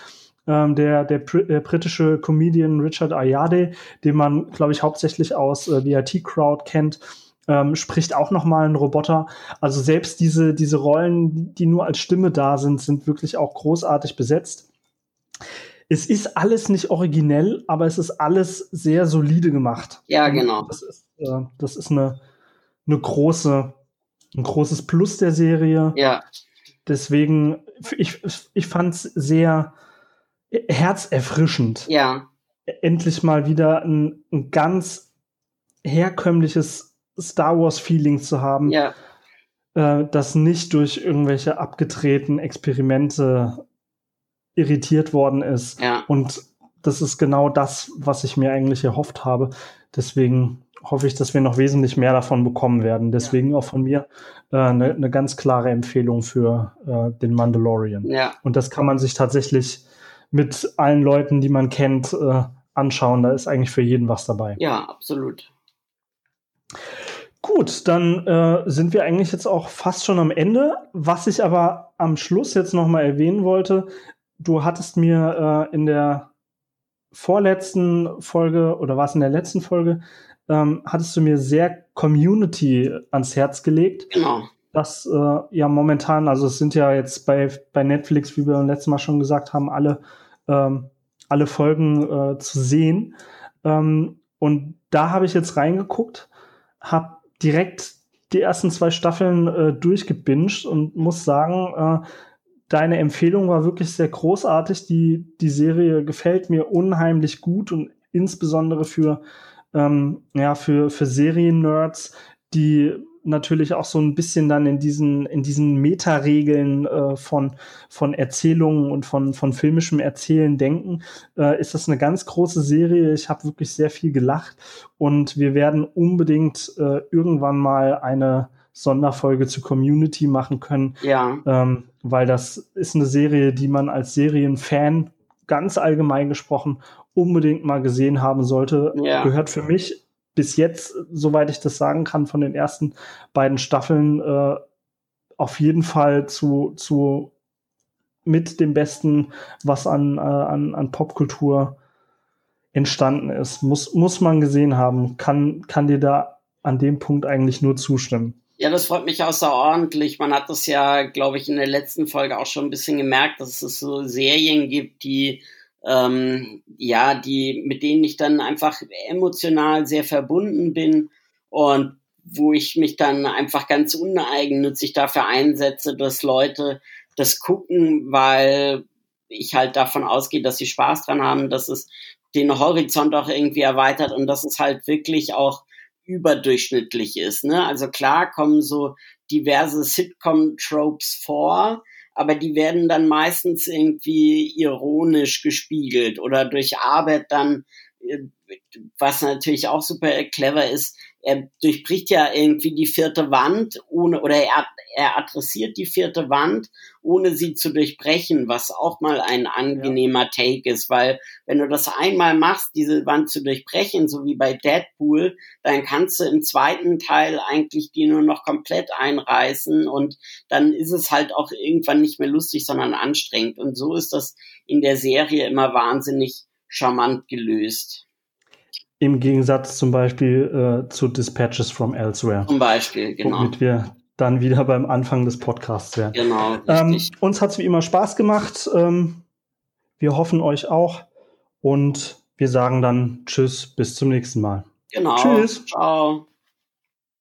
Ähm, der, der, der, britische Comedian Richard Ayade, den man, glaube ich, hauptsächlich aus äh, IT Crowd kennt, ähm, spricht auch noch mal einen Roboter. Also selbst diese, diese Rollen, die nur als Stimme da sind, sind wirklich auch großartig besetzt. Es ist alles nicht originell, aber es ist alles sehr solide gemacht. Ja, genau. Das ist, äh, das ist eine, eine große, ein großes Plus der Serie. Ja. Deswegen, ich, ich fand es sehr herzerfrischend. Ja. Endlich mal wieder ein, ein ganz herkömmliches Star Wars-Feeling zu haben. Ja. Äh, das nicht durch irgendwelche abgedrehten Experimente irritiert worden ist. Ja. Und das ist genau das, was ich mir eigentlich erhofft habe. Deswegen hoffe ich, dass wir noch wesentlich mehr davon bekommen werden. Deswegen ja. auch von mir eine äh, ne ganz klare Empfehlung für äh, den Mandalorian. Ja. Und das kann man sich tatsächlich mit allen Leuten, die man kennt, äh, anschauen. Da ist eigentlich für jeden was dabei. Ja, absolut. Gut, dann äh, sind wir eigentlich jetzt auch fast schon am Ende. Was ich aber am Schluss jetzt noch mal erwähnen wollte, du hattest mir äh, in der vorletzten Folge oder war es in der letzten Folge, ähm, hattest du mir sehr Community ans Herz gelegt. Genau. Das äh, ja momentan, also es sind ja jetzt bei, bei Netflix, wie wir beim letzten Mal schon gesagt haben, alle, ähm, alle Folgen äh, zu sehen. Ähm, und da habe ich jetzt reingeguckt, habe direkt die ersten zwei Staffeln äh, durchgebinged und muss sagen, äh, deine Empfehlung war wirklich sehr großartig. Die, die Serie gefällt mir unheimlich gut und insbesondere für, ähm, ja, für, für Serien-Nerds, die natürlich auch so ein bisschen dann in diesen, in diesen Meta-Regeln äh, von, von Erzählungen und von, von filmischem Erzählen denken, äh, ist das eine ganz große Serie. Ich habe wirklich sehr viel gelacht und wir werden unbedingt äh, irgendwann mal eine Sonderfolge zu Community machen können. Ja. Ähm, weil das ist eine Serie, die man als Serienfan ganz allgemein gesprochen unbedingt mal gesehen haben sollte. Ja. Gehört für mich bis jetzt, soweit ich das sagen kann, von den ersten beiden Staffeln äh, auf jeden Fall zu, zu mit dem Besten, was an, äh, an, an Popkultur entstanden ist. Muss, muss man gesehen haben. Kann, kann dir da an dem Punkt eigentlich nur zustimmen. Ja, das freut mich außerordentlich. Man hat das ja, glaube ich, in der letzten Folge auch schon ein bisschen gemerkt, dass es so Serien gibt, die ähm, ja, die, mit denen ich dann einfach emotional sehr verbunden bin und wo ich mich dann einfach ganz uneigennützig dafür einsetze, dass Leute das gucken, weil ich halt davon ausgehe, dass sie Spaß dran haben, dass es den Horizont auch irgendwie erweitert und dass es halt wirklich auch überdurchschnittlich ist. Ne? Also klar kommen so diverse Sitcom-Tropes vor, aber die werden dann meistens irgendwie ironisch gespiegelt oder durch Arbeit dann, äh, was natürlich auch super clever ist, er durchbricht ja irgendwie die vierte Wand ohne oder er, er adressiert die vierte Wand, ohne sie zu durchbrechen, was auch mal ein angenehmer ja. Take ist, weil wenn du das einmal machst, diese Wand zu durchbrechen, so wie bei Deadpool, dann kannst du im zweiten Teil eigentlich die nur noch komplett einreißen und dann ist es halt auch irgendwann nicht mehr lustig, sondern anstrengend. Und so ist das in der Serie immer wahnsinnig charmant gelöst. Im Gegensatz zum Beispiel äh, zu Dispatches from Elsewhere. Zum Beispiel, genau. Womit wir dann wieder beim Anfang des Podcasts wären. Genau. Ähm, uns hat es wie immer Spaß gemacht. Ähm, wir hoffen euch auch. Und wir sagen dann Tschüss, bis zum nächsten Mal. Genau. Tschüss. Ciao.